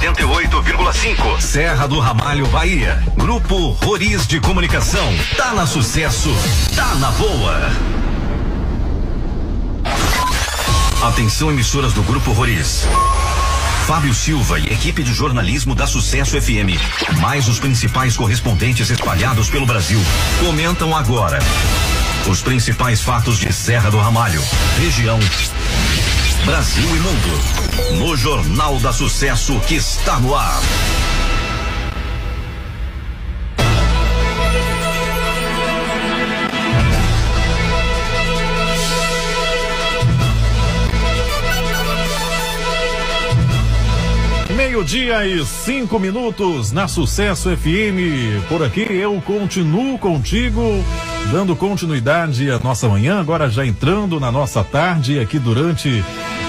88,5. Serra do Ramalho, Bahia. Grupo Roriz de Comunicação. Tá na sucesso, tá na boa. Atenção emissoras do Grupo Roriz. Fábio Silva e equipe de jornalismo da Sucesso FM, mais os principais correspondentes espalhados pelo Brasil, comentam agora os principais fatos de Serra do Ramalho, região, Brasil e mundo. No Jornal da Sucesso que está no ar. Meio-dia e cinco minutos na Sucesso FM. Por aqui eu continuo contigo, dando continuidade à nossa manhã, agora já entrando na nossa tarde aqui durante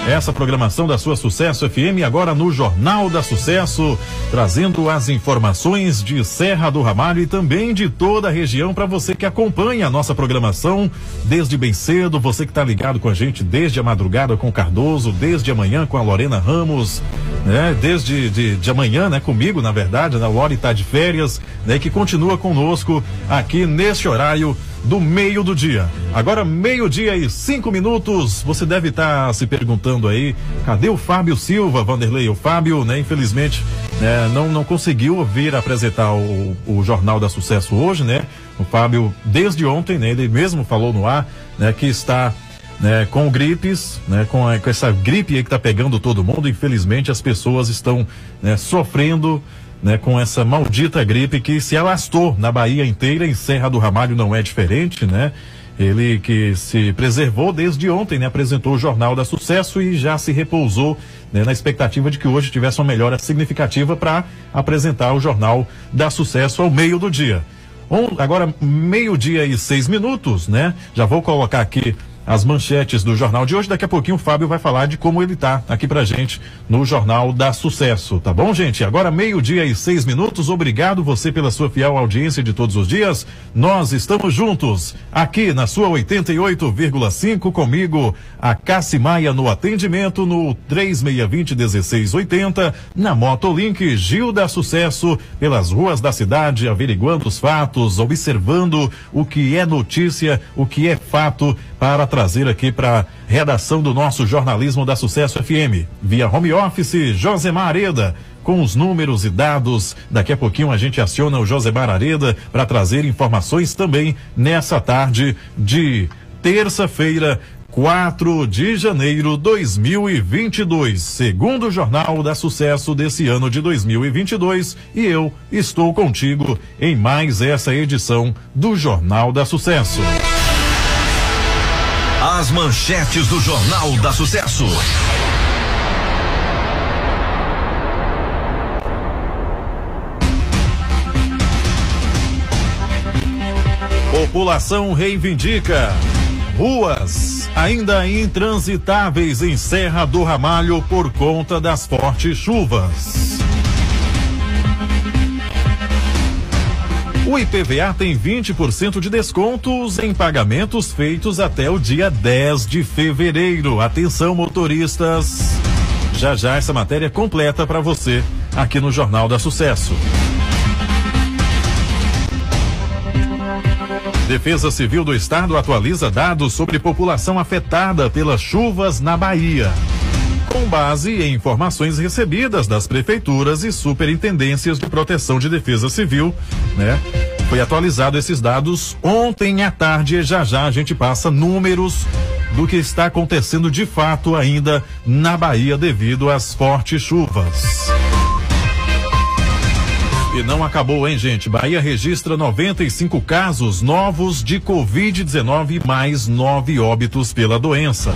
essa programação da sua Sucesso FM, agora no Jornal da Sucesso, trazendo as informações de Serra do Ramalho e também de toda a região para você que acompanha a nossa programação desde bem cedo, você que está ligado com a gente desde a madrugada com o Cardoso, desde amanhã com a Lorena Ramos, né? Desde de, de amanhã, né? Comigo, na verdade? A Lori está de férias, né? Que continua conosco aqui neste horário do meio do dia. Agora, meio-dia e cinco minutos. Você deve estar tá se perguntando aí, cadê o Fábio Silva, Vanderlei? O Fábio, né, infelizmente, né, não, não conseguiu vir apresentar o, o Jornal da Sucesso hoje, né? O Fábio, desde ontem, né, ele mesmo falou no ar, né, que está né, com gripes, né, com, a, com essa gripe que está pegando todo mundo. Infelizmente, as pessoas estão né, sofrendo né, com essa maldita gripe que se alastou na Bahia inteira, em Serra do Ramalho não é diferente, né? Ele que se preservou desde ontem, né? Apresentou o Jornal da Sucesso e já se repousou né, na expectativa de que hoje tivesse uma melhora significativa para apresentar o Jornal da Sucesso ao meio do dia. Um, agora, meio-dia e seis minutos, né? Já vou colocar aqui as manchetes do jornal de hoje. Daqui a pouquinho o Fábio vai falar de como ele tá aqui pra gente no Jornal da Sucesso, tá bom, gente? Agora meio-dia e seis minutos. Obrigado você pela sua fiel audiência de todos os dias. Nós estamos juntos aqui na sua 88,5 comigo, a Cassi Maia no atendimento no 3620 1680, na Motolink Gil da Sucesso, pelas ruas da cidade, averiguando os fatos, observando o que é notícia, o que é fato para trazer aqui para redação do nosso jornalismo da Sucesso FM. Via home office, Josemar Areda com os números e dados. Daqui a pouquinho a gente aciona o Josemar Areda para trazer informações também nessa tarde de terça-feira, 4 de janeiro 2022, segundo Jornal da Sucesso desse ano de 2022, e eu estou contigo em mais essa edição do Jornal da Sucesso. As manchetes do Jornal da Sucesso. População reivindica. Ruas ainda intransitáveis em Serra do Ramalho por conta das fortes chuvas. O IPVA tem 20% de descontos em pagamentos feitos até o dia 10 de fevereiro. Atenção, motoristas. Já já essa matéria completa para você aqui no Jornal da Sucesso. Defesa Civil do Estado atualiza dados sobre população afetada pelas chuvas na Bahia com base em informações recebidas das prefeituras e superintendências de proteção de defesa civil, né? Foi atualizado esses dados ontem à tarde e já já a gente passa números do que está acontecendo de fato ainda na Bahia devido às fortes chuvas. E não acabou, hein, gente? Bahia registra 95 casos novos de Covid-19 mais nove óbitos pela doença.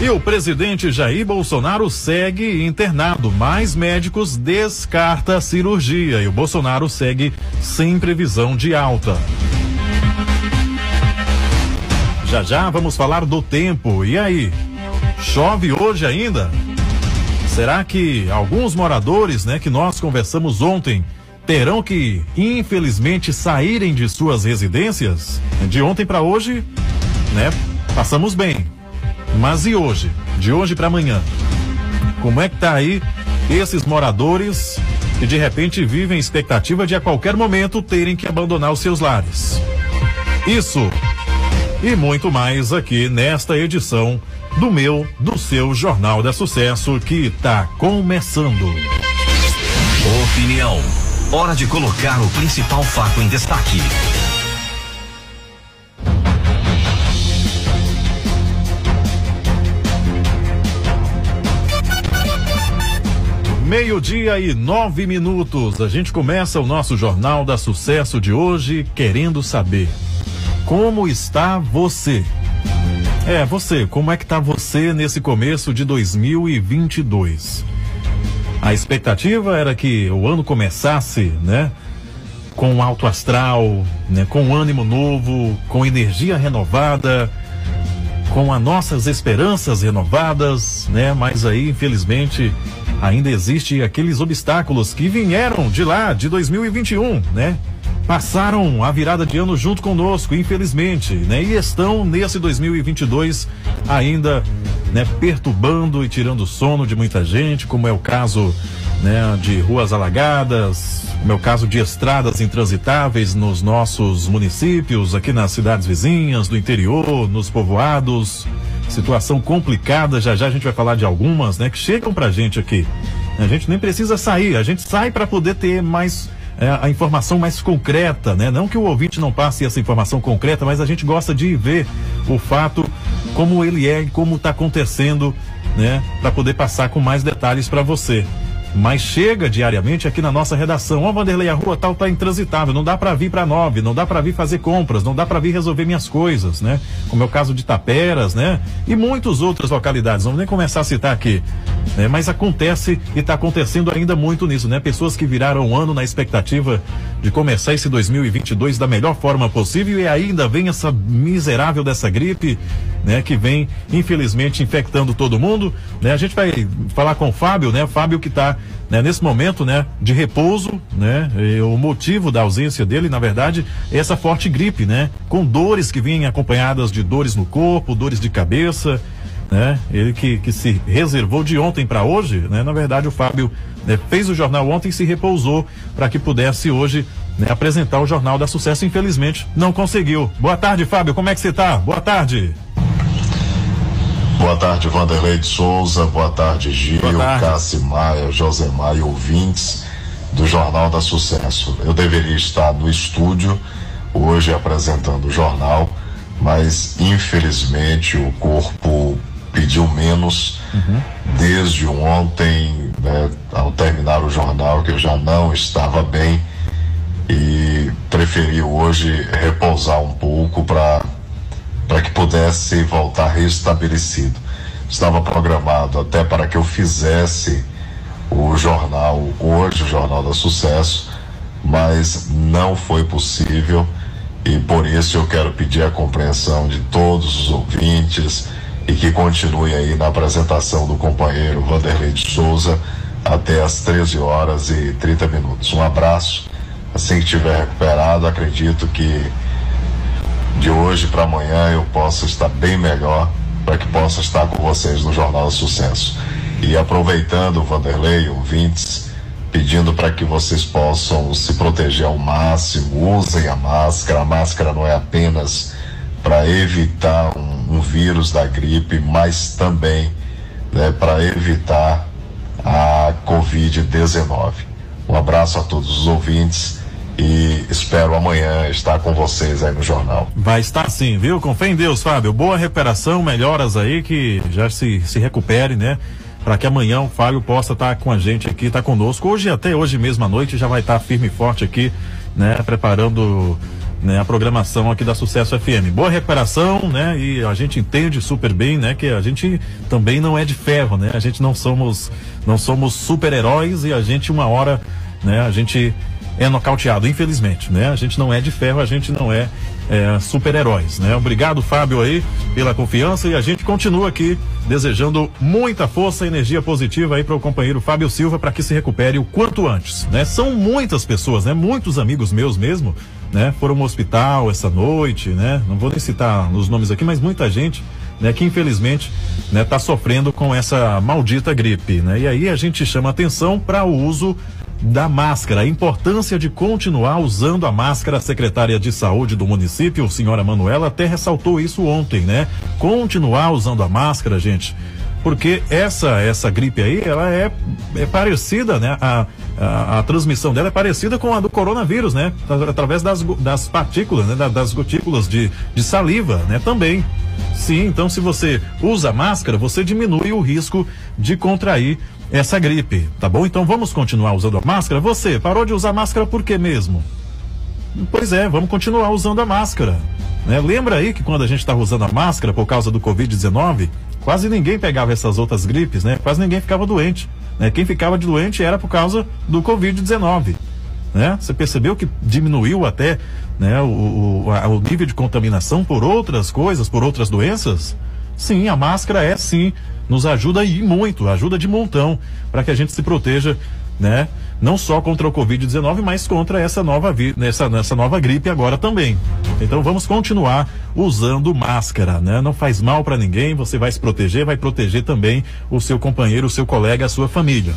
E o presidente Jair Bolsonaro segue internado, mas médicos descarta a cirurgia e o Bolsonaro segue sem previsão de alta. Já já vamos falar do tempo. E aí? Chove hoje ainda? Será que alguns moradores, né, que nós conversamos ontem, terão que, infelizmente, saírem de suas residências? De ontem para hoje, né? passamos bem. Mas e hoje? De hoje para amanhã? Como é que tá aí esses moradores que de repente vivem expectativa de a qualquer momento terem que abandonar os seus lares? Isso e muito mais aqui nesta edição do meu, do seu Jornal da Sucesso que está começando. Opinião. Hora de colocar o principal fato em destaque. Meio-dia e nove minutos. A gente começa o nosso Jornal da Sucesso de hoje querendo saber como está você. É, você, como é que tá você nesse começo de 2022? A expectativa era que o ano começasse, né? Com alto astral, né? Com ânimo novo, com energia renovada, com as nossas esperanças renovadas, né? Mas aí, infelizmente, ainda existe aqueles obstáculos que vieram de lá, de 2021, né? passaram a virada de ano junto conosco, infelizmente, né? E estão nesse 2022 ainda, né, perturbando e tirando o sono de muita gente, como é o caso, né, de ruas alagadas, como é o caso de estradas intransitáveis nos nossos municípios, aqui nas cidades vizinhas, do interior, nos povoados. Situação complicada, já já a gente vai falar de algumas, né, que chegam pra gente aqui. A gente nem precisa sair, a gente sai para poder ter mais é, a informação mais concreta, né? Não que o ouvinte não passe essa informação concreta, mas a gente gosta de ver o fato como ele é e como está acontecendo, né? Para poder passar com mais detalhes para você mas chega diariamente aqui na nossa redação. Ó, Vanderlei, a rua tal tá intransitável, não dá para vir para nove, não dá para vir fazer compras, não dá para vir resolver minhas coisas, né? Como é o caso de Taperas, né? E muitas outras localidades, vamos nem começar a citar aqui. Né? Mas acontece e está acontecendo ainda muito nisso, né? Pessoas que viraram um ano na expectativa de começar esse 2022 da melhor forma possível e ainda vem essa miserável dessa gripe, né? Que vem, infelizmente, infectando todo mundo, né? A gente vai falar com o Fábio, né? Fábio que está né, nesse momento, né, de repouso, né, o motivo da ausência dele, na verdade, é essa forte gripe, né, com dores que vêm acompanhadas de dores no corpo, dores de cabeça, né, ele que, que se reservou de ontem para hoje, né, na verdade o Fábio né, fez o jornal ontem e se repousou para que pudesse hoje né, apresentar o jornal da sucesso, infelizmente não conseguiu. Boa tarde, Fábio, como é que você está? Boa tarde. Boa tarde, Vanderlei de Souza. Boa tarde, Gil, Cassi Maia, Josemar e ouvintes do Jornal da Sucesso. Eu deveria estar no estúdio hoje apresentando o jornal, mas infelizmente o corpo pediu menos uhum. desde ontem, né, ao terminar o jornal, que eu já não estava bem e preferi hoje repousar um pouco para para que pudesse voltar restabelecido. Estava programado até para que eu fizesse o jornal hoje, o Jornal da Sucesso, mas não foi possível e por isso eu quero pedir a compreensão de todos os ouvintes e que continue aí na apresentação do companheiro Vanderlei de Souza até às 13 horas e 30 minutos. Um abraço. Assim que estiver recuperado, acredito que de hoje para amanhã eu possa estar bem melhor para que possa estar com vocês no Jornal Sucesso. E aproveitando, Vanderlei, ouvintes, pedindo para que vocês possam se proteger ao máximo, usem a máscara. A máscara não é apenas para evitar um, um, vírus da gripe, mas também né, para evitar a Covid-19. Um abraço a todos os ouvintes e espero amanhã estar com vocês aí no jornal. Vai estar sim, viu? Com fé em Deus, Fábio. Boa recuperação, melhoras aí, que já se, se recupere, né? Para que amanhã o Fábio possa estar com a gente aqui, estar tá conosco. Hoje, até hoje mesmo à noite, já vai estar firme e forte aqui, né? Preparando né, a programação aqui da Sucesso FM. Boa recuperação, né? E a gente entende super bem, né? Que a gente também não é de ferro, né? A gente não somos, não somos super-heróis e a gente uma hora, né? A gente é nocauteado, infelizmente, né? A gente não é de ferro, a gente não é é, super-heróis, né? Obrigado, Fábio, aí, pela confiança e a gente continua aqui desejando muita força e energia positiva aí para o companheiro Fábio Silva para que se recupere o quanto antes, né? São muitas pessoas, né? Muitos amigos meus mesmo, né? Foram no hospital essa noite, né? Não vou nem citar os nomes aqui, mas muita gente né, que infelizmente está né, tá sofrendo com essa maldita gripe. Né? E aí a gente chama atenção para o uso da máscara, a importância de continuar usando a máscara. A secretária de saúde do município, senhora Manuela, até ressaltou isso ontem, né? Continuar usando a máscara, gente, porque essa essa gripe aí, ela é, é parecida, né? A, a, a, transmissão dela é parecida com a do coronavírus, né? Através das, das partículas, né? Das gotículas de, de saliva, né? Também. Sim, então se você usa máscara, você diminui o risco de contrair essa gripe, tá bom? Então vamos continuar usando a máscara. Você parou de usar máscara por quê mesmo? Pois é, vamos continuar usando a máscara. Né? Lembra aí que quando a gente estava usando a máscara por causa do Covid-19, quase ninguém pegava essas outras gripes, né? Quase ninguém ficava doente. Né? Quem ficava doente era por causa do Covid-19. Né? Você percebeu que diminuiu até né, o, o, a, o nível de contaminação por outras coisas, por outras doenças? Sim, a máscara é sim nos ajuda e muito, ajuda de montão para que a gente se proteja, né? Não só contra o Covid-19, mas contra essa nova, essa, essa nova gripe agora também. Então vamos continuar usando máscara, né? Não faz mal para ninguém, você vai se proteger, vai proteger também o seu companheiro, o seu colega, a sua família.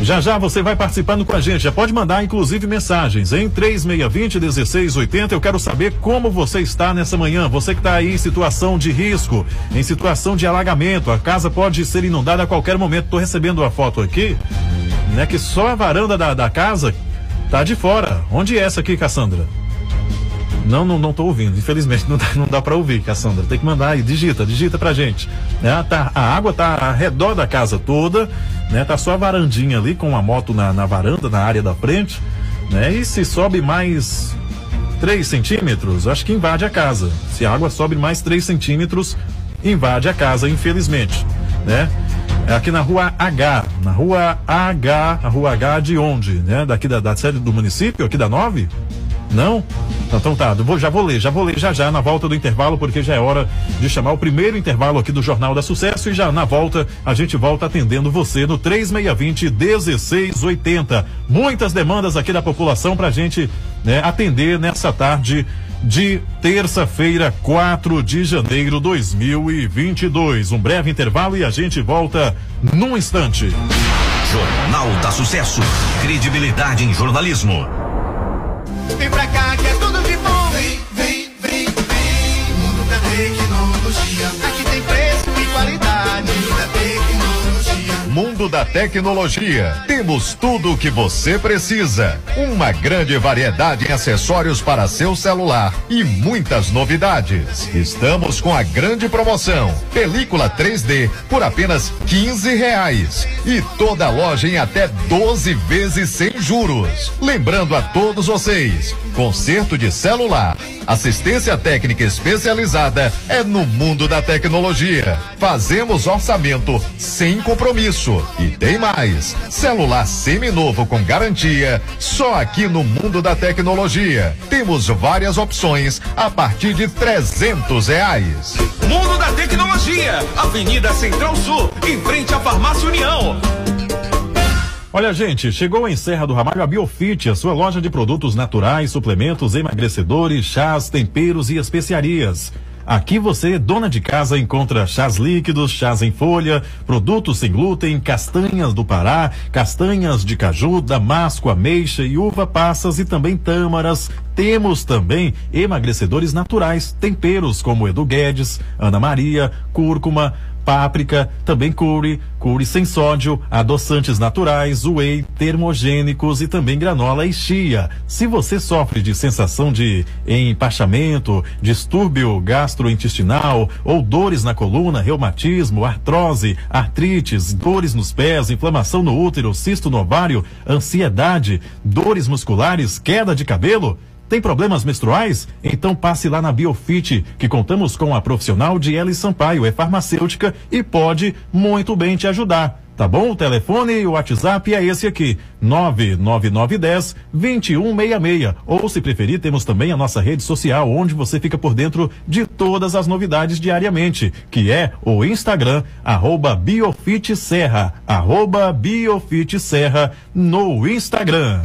Já já você vai participando com a gente. Já pode mandar, inclusive, mensagens em 3620 1680. Eu quero saber como você está nessa manhã. Você que está aí em situação de risco, em situação de alagamento. A casa pode ser inundada a qualquer momento. Estou recebendo uma foto aqui, né? Que só a varanda da, da casa tá de fora. Onde é essa aqui, Cassandra? Não, não, não tô ouvindo. Infelizmente não dá, não dá para ouvir, Cassandra. Tem que mandar aí, digita, digita pra gente. Né? Tá, a água tá ao redor da casa toda, né? Tá só a varandinha ali com a moto na, na varanda, na área da frente, né? E se sobe mais 3 centímetros, acho que invade a casa. Se a água sobe mais 3 centímetros, invade a casa, infelizmente, né? É aqui na rua H, na rua H, a rua H de onde, né? Daqui da, da sede do município, aqui da 9? Não? Então tá, já vou ler, já vou ler já já na volta do intervalo, porque já é hora de chamar o primeiro intervalo aqui do Jornal da Sucesso e já na volta a gente volta atendendo você no 3620 1680. Muitas demandas aqui da população pra gente né, atender nessa tarde de terça-feira, 4 de janeiro 2022. Um breve intervalo e a gente volta num instante. Jornal da Sucesso. Credibilidade em jornalismo. Vem pra cá Mundo da tecnologia. Temos tudo o que você precisa. Uma grande variedade em acessórios para seu celular e muitas novidades. Estamos com a grande promoção. Película 3D por apenas 15 reais. E toda loja em até 12 vezes sem juros. Lembrando a todos vocês, conserto de celular, assistência técnica especializada é no mundo da tecnologia. Fazemos orçamento sem compromisso. E tem mais, celular seminovo com garantia, só aqui no mundo da tecnologia. Temos várias opções a partir de trezentos reais. Mundo da Tecnologia, Avenida Central Sul, em frente à Farmácia União. Olha, gente, chegou em Serra do Ramalho a Biofit, a sua loja de produtos naturais, suplementos, emagrecedores, chás, temperos e especiarias. Aqui você, dona de casa, encontra chás líquidos, chás em folha, produtos sem glúten, castanhas do Pará, castanhas de caju, damasco, ameixa e uva passas e também tâmaras. Temos também emagrecedores naturais, temperos como Edu Guedes, Ana Maria, cúrcuma, páprica, também curry, curry sem sódio, adoçantes naturais, whey, termogênicos e também granola e chia. Se você sofre de sensação de empachamento, distúrbio gastrointestinal ou dores na coluna, reumatismo, artrose, artrites, dores nos pés, inflamação no útero, cisto no ovário, ansiedade, dores musculares, queda de cabelo, tem problemas menstruais? Então passe lá na Biofit, que contamos com a profissional de Eli Sampaio, é farmacêutica e pode muito bem te ajudar. Tá bom? O telefone e o WhatsApp é esse aqui, 99910 2166. Ou se preferir, temos também a nossa rede social, onde você fica por dentro de todas as novidades diariamente, que é o Instagram, arroba Biofit Serra, arroba Biofit Serra no Instagram.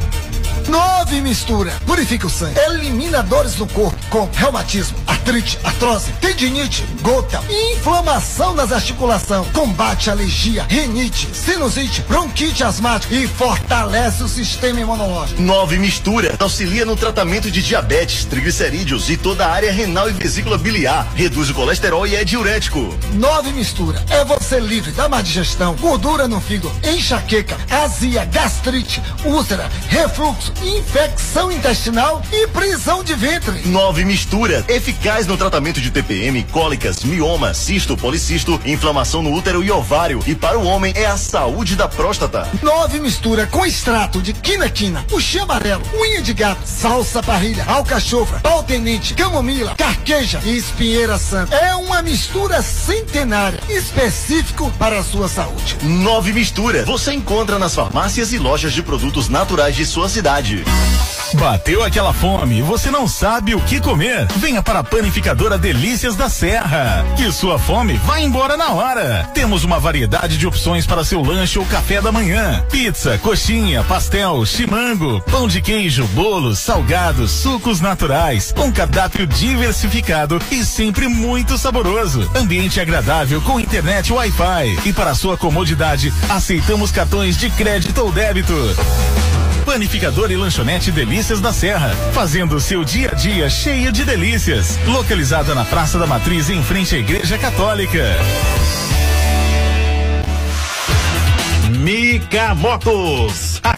Nove mistura. Purifica o sangue. Elimina dores no corpo, com reumatismo, artrite, artrose, tendinite, gota, inflamação das articulações. Combate alergia, rinite, sinusite, bronquite asmática e fortalece o sistema imunológico. Nove mistura. Auxilia no tratamento de diabetes, triglicerídeos e toda a área renal e vesícula biliar. Reduz o colesterol e é diurético. Nove mistura. É você livre da má digestão, gordura no fígado, enxaqueca, azia, gastrite, úlcera, refluxo, infecção intestinal e prisão de ventre. Nove mistura, eficaz no tratamento de TPM, cólicas, mioma, cisto, policisto, inflamação no útero e ovário. E para o homem é a saúde da próstata. Nove mistura com extrato de quina-quina, puxê amarelo, unha de gato, salsa parrilha, alcachofra, pau-tenente, camomila, carqueja e espinheira santa. É uma mistura centenária, específico para a sua saúde. Nove mistura, você encontra nas farmácias e lojas de produtos naturais de sua cidade. Bateu aquela fome e você não sabe o que comer? Venha para a panificadora Delícias da Serra, que sua fome vai embora na hora. Temos uma variedade de opções para seu lanche ou café da manhã: pizza, coxinha, pastel, chimango, pão de queijo, bolos, salgados, sucos naturais, um cardápio diversificado e sempre muito saboroso. Ambiente agradável com internet Wi-Fi e para sua comodidade aceitamos cartões de crédito ou débito. Panificador e lanchonete Delícias da Serra, fazendo seu dia a dia cheio de delícias. Localizada na Praça da Matriz, em frente à Igreja Católica. Mica Motos.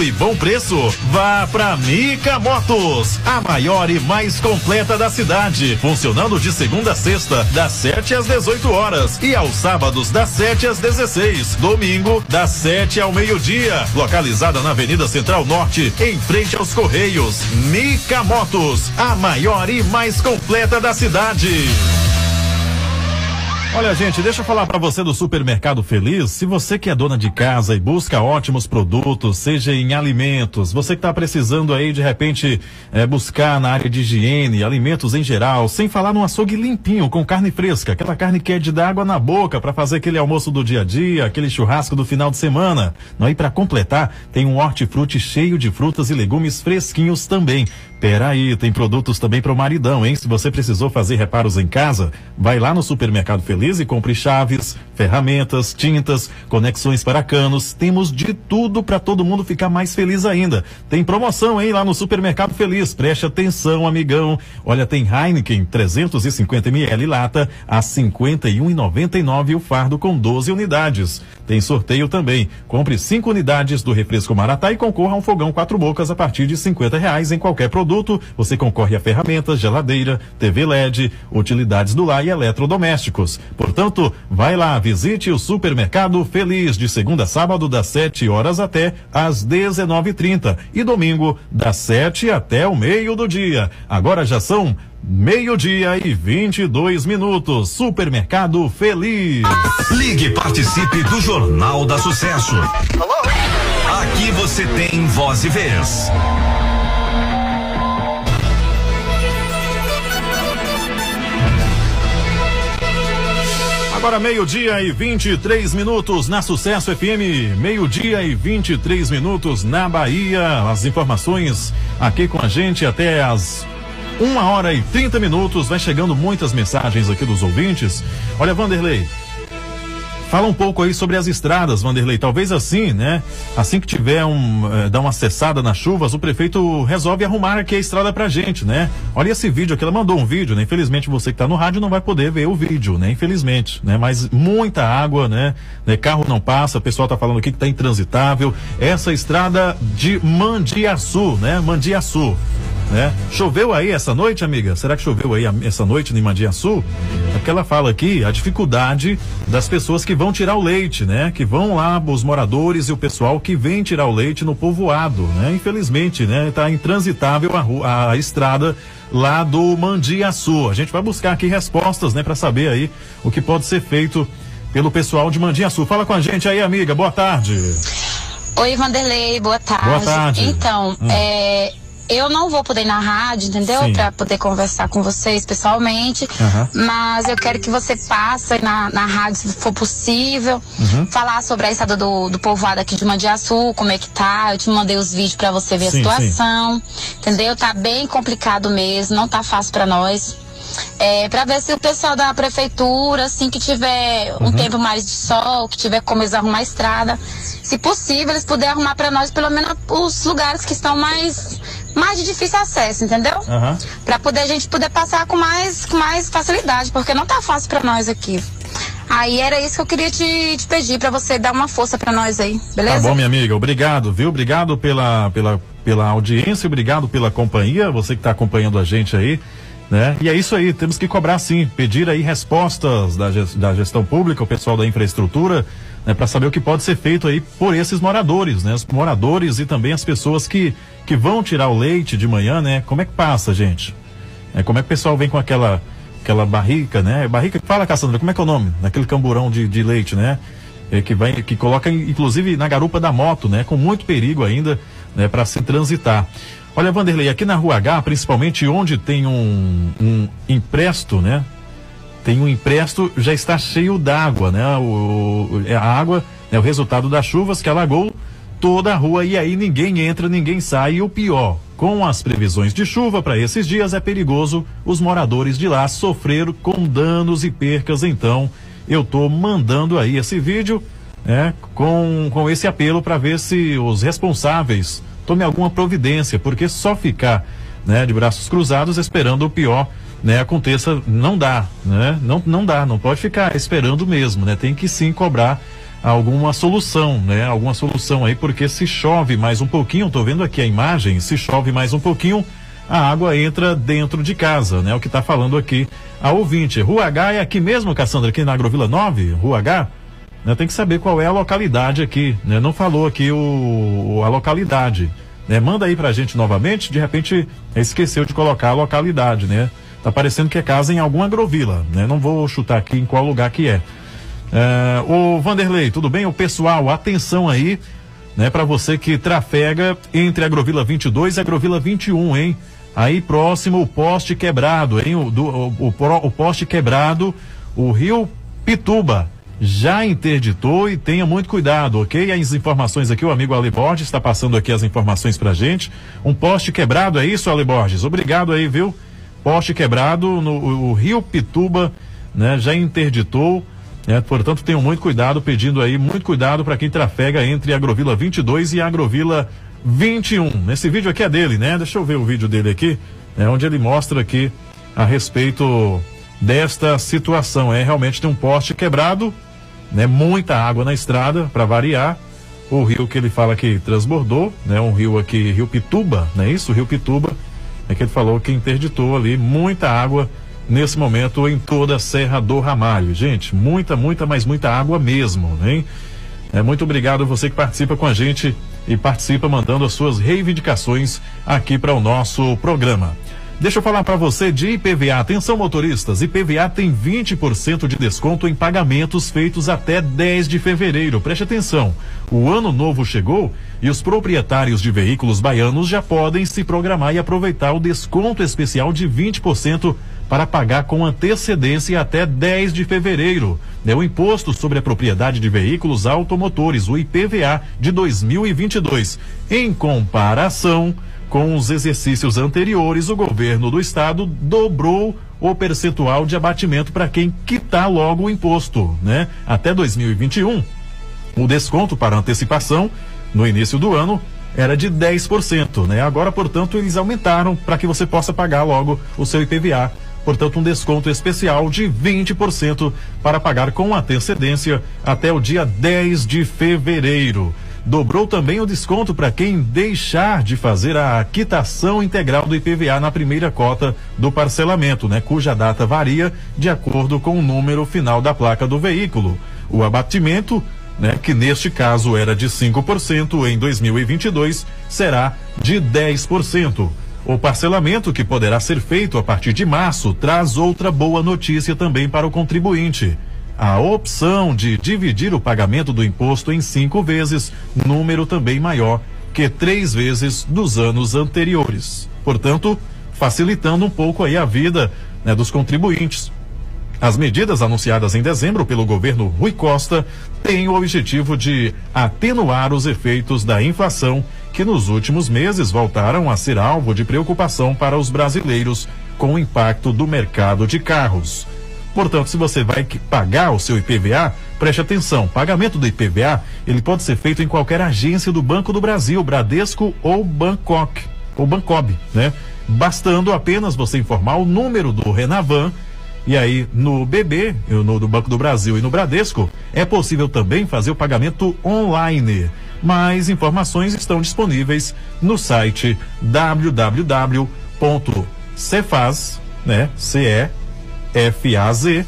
e bom preço? Vá pra Mica Motos, a maior e mais completa da cidade, funcionando de segunda a sexta, das 7 às 18 horas e aos sábados das 7 às 16, domingo das 7 ao meio-dia, localizada na Avenida Central Norte, em frente aos Correios. Mica Motos, a maior e mais completa da cidade. Olha, gente, deixa eu falar para você do Supermercado Feliz. Se você que é dona de casa e busca ótimos produtos, seja em alimentos, você que está precisando aí de repente é, buscar na área de higiene, alimentos em geral, sem falar num açougue limpinho, com carne fresca, aquela carne que é de dar água na boca para fazer aquele almoço do dia a dia, aquele churrasco do final de semana. Não, e para completar, tem um hortifruti cheio de frutas e legumes fresquinhos também. Peraí, tem produtos também para o maridão, hein? Se você precisou fazer reparos em casa, vai lá no Supermercado Feliz e compre chaves, ferramentas, tintas, conexões para canos. Temos de tudo para todo mundo ficar mais feliz ainda. Tem promoção, hein? Lá no Supermercado Feliz. Preste atenção, amigão. Olha, tem Heineken 350 ml lata a 51,99 o fardo com 12 unidades. Tem sorteio também. Compre cinco unidades do refresco Maratá e concorra a um fogão quatro bocas a partir de 50 reais em qualquer produto. Você concorre a ferramentas, geladeira, TV LED, utilidades do lar e eletrodomésticos. Portanto, vai lá, visite o Supermercado Feliz de segunda a sábado das 7 horas até às 19:30 e domingo das 7 até o meio do dia. Agora já são Meio-dia e 22 minutos. Supermercado Feliz. Ligue e participe do Jornal da Sucesso. Aqui você tem voz e vez. Agora meio-dia e 23 minutos na Sucesso FM. Meio-dia e 23 minutos na Bahia. As informações aqui com a gente até as uma hora e 30 minutos. Vai chegando muitas mensagens aqui dos ouvintes. Olha, Vanderlei. Fala um pouco aí sobre as estradas, Vanderlei. Talvez assim, né? Assim que tiver um, eh, dar uma cessada nas chuvas, o prefeito resolve arrumar aqui a estrada pra gente, né? Olha esse vídeo aqui, ela mandou um vídeo, né? Infelizmente você que tá no rádio não vai poder ver o vídeo, né? Infelizmente, né? Mas muita água, né? né? Carro não passa, o pessoal tá falando aqui que tá intransitável. Essa estrada de Mandiaçu, né? Mandiaçu né? Choveu aí essa noite, amiga? Será que choveu aí essa noite em Mandiaçu? É porque ela fala aqui a dificuldade das pessoas que vão tirar o leite, né? Que vão lá, os moradores e o pessoal que vem tirar o leite no povoado, né? Infelizmente, né? Tá intransitável a, rua, a estrada lá do Mandiaçu. A gente vai buscar aqui respostas, né? Para saber aí o que pode ser feito pelo pessoal de Mandiaçu. Fala com a gente aí, amiga. Boa tarde. Oi, Vanderlei, boa tarde. Boa tarde. Então, hum. é, eu não vou poder ir na rádio, entendeu? Para poder conversar com vocês pessoalmente. Uhum. Mas eu quero que você passe na, na rádio, se for possível, uhum. falar sobre a estrada do, do povoado aqui de Mandiaçu, como é que tá. Eu te mandei os vídeos para você ver sim, a situação. Sim. Entendeu? Tá bem complicado mesmo, não tá fácil para nós. É, para ver se o pessoal da prefeitura, assim que tiver um uhum. tempo mais de sol, que tiver como eles arrumar a estrada, se possível, eles puderem arrumar para nós pelo menos os lugares que estão mais mais de difícil acesso, entendeu? Uhum. Para poder a gente poder passar com mais, com mais facilidade, porque não tá fácil para nós aqui. Aí era isso que eu queria te, te pedir para você dar uma força para nós aí, beleza? Tá bom, minha amiga. Obrigado, viu? Obrigado pela, pela, pela audiência, obrigado pela companhia, você que está acompanhando a gente aí. Né? E é isso aí, temos que cobrar sim, pedir aí respostas da, da gestão pública, o pessoal da infraestrutura, né, para saber o que pode ser feito aí por esses moradores, né? Os moradores e também as pessoas que, que vão tirar o leite de manhã, né? Como é que passa, gente? É, como é que o pessoal vem com aquela aquela barrica, né? Barrica, fala Cassandra, como é que é o nome? Naquele camburão de, de leite, né? É, que vai, que coloca inclusive na garupa da moto, né? Com muito perigo ainda, né? Para se transitar. Olha, Vanderlei, aqui na Rua H, principalmente onde tem um, um empresto, né? Tem um empresto, já está cheio d'água, né? O, a água é o resultado das chuvas que alagou toda a rua e aí ninguém entra, ninguém sai. E o pior, com as previsões de chuva para esses dias, é perigoso os moradores de lá sofrer com danos e percas. Então, eu tô mandando aí esse vídeo, né? Com, com esse apelo para ver se os responsáveis tomem alguma providência, porque só ficar, né, de braços cruzados esperando o pior né, aconteça, não dá, né? Não, não dá, não pode ficar esperando mesmo, né? Tem que sim cobrar alguma solução, né? Alguma solução aí, porque se chove mais um pouquinho, tô vendo aqui a imagem, se chove mais um pouquinho, a água entra dentro de casa, né? O que está falando aqui a ouvinte. Rua H é aqui mesmo, Cassandra, aqui na Agrovila 9, Rua H? Né? Tem que saber qual é a localidade aqui, né? Não falou aqui o, a localidade, né? Manda aí pra gente novamente, de repente esqueceu de colocar a localidade, né? Tá parecendo que é casa em alguma agrovila, né? Não vou chutar aqui em qual lugar que é. é o Vanderlei, tudo bem? O pessoal, atenção aí, né? Para você que trafega entre a agrovila 22 e a agrovila 21, hein? Aí próximo o poste quebrado, hein? O, do, o, o, o poste quebrado, o rio Pituba já interditou e tenha muito cuidado, ok? As informações aqui, o amigo Ale Borges está passando aqui as informações pra gente. Um poste quebrado, é isso, Ale Borges? Obrigado aí, viu? Poste quebrado no o Rio Pituba, né? Já interditou, né? Portanto, tenham muito cuidado, pedindo aí muito cuidado para quem trafega entre a Agrovila 22 e a Agrovila 21. Esse vídeo aqui é dele, né? Deixa eu ver o vídeo dele aqui, né? Onde ele mostra aqui a respeito desta situação. É realmente tem um poste quebrado, né? Muita água na estrada para variar. O rio que ele fala que transbordou, né? Um rio aqui, Rio Pituba, não é isso? Rio Pituba é que ele falou que interditou ali muita água nesse momento em toda a Serra do Ramalho. Gente, muita, muita, mas muita água mesmo, hein? É, muito obrigado você que participa com a gente e participa mandando as suas reivindicações aqui para o nosso programa. Deixa eu falar para você de IPVA. Atenção, motoristas. IPVA tem 20% de desconto em pagamentos feitos até 10 de fevereiro. Preste atenção. O ano novo chegou e os proprietários de veículos baianos já podem se programar e aproveitar o desconto especial de 20% para pagar com antecedência até 10 de fevereiro. É o Imposto sobre a Propriedade de Veículos Automotores, o IPVA de 2022. Em comparação com os exercícios anteriores, o governo do estado dobrou o percentual de abatimento para quem quitar logo o imposto, né? Até 2021, o desconto para antecipação no início do ano era de 10%, né? Agora, portanto, eles aumentaram para que você possa pagar logo o seu IPVA. Portanto, um desconto especial de 20% para pagar com antecedência até o dia 10 de fevereiro. Dobrou também o desconto para quem deixar de fazer a quitação integral do IPVA na primeira cota do parcelamento, né? Cuja data varia de acordo com o número final da placa do veículo. O abatimento né, que neste caso era de 5%, em 2022 será de 10%. O parcelamento, que poderá ser feito a partir de março, traz outra boa notícia também para o contribuinte. A opção de dividir o pagamento do imposto em cinco vezes, número também maior que três vezes dos anos anteriores. Portanto, facilitando um pouco aí a vida né, dos contribuintes. As medidas anunciadas em dezembro pelo governo Rui Costa têm o objetivo de atenuar os efeitos da inflação, que nos últimos meses voltaram a ser alvo de preocupação para os brasileiros com o impacto do mercado de carros. Portanto, se você vai pagar o seu IPVA, preste atenção. Pagamento do IPVA, ele pode ser feito em qualquer agência do Banco do Brasil, Bradesco ou Bangkok, ou Bancob, né? Bastando apenas você informar o número do Renavan e aí, no BB, no, no Banco do Brasil e no Bradesco, é possível também fazer o pagamento online. Mais informações estão disponíveis no site www.cefaz, né, C E F A Z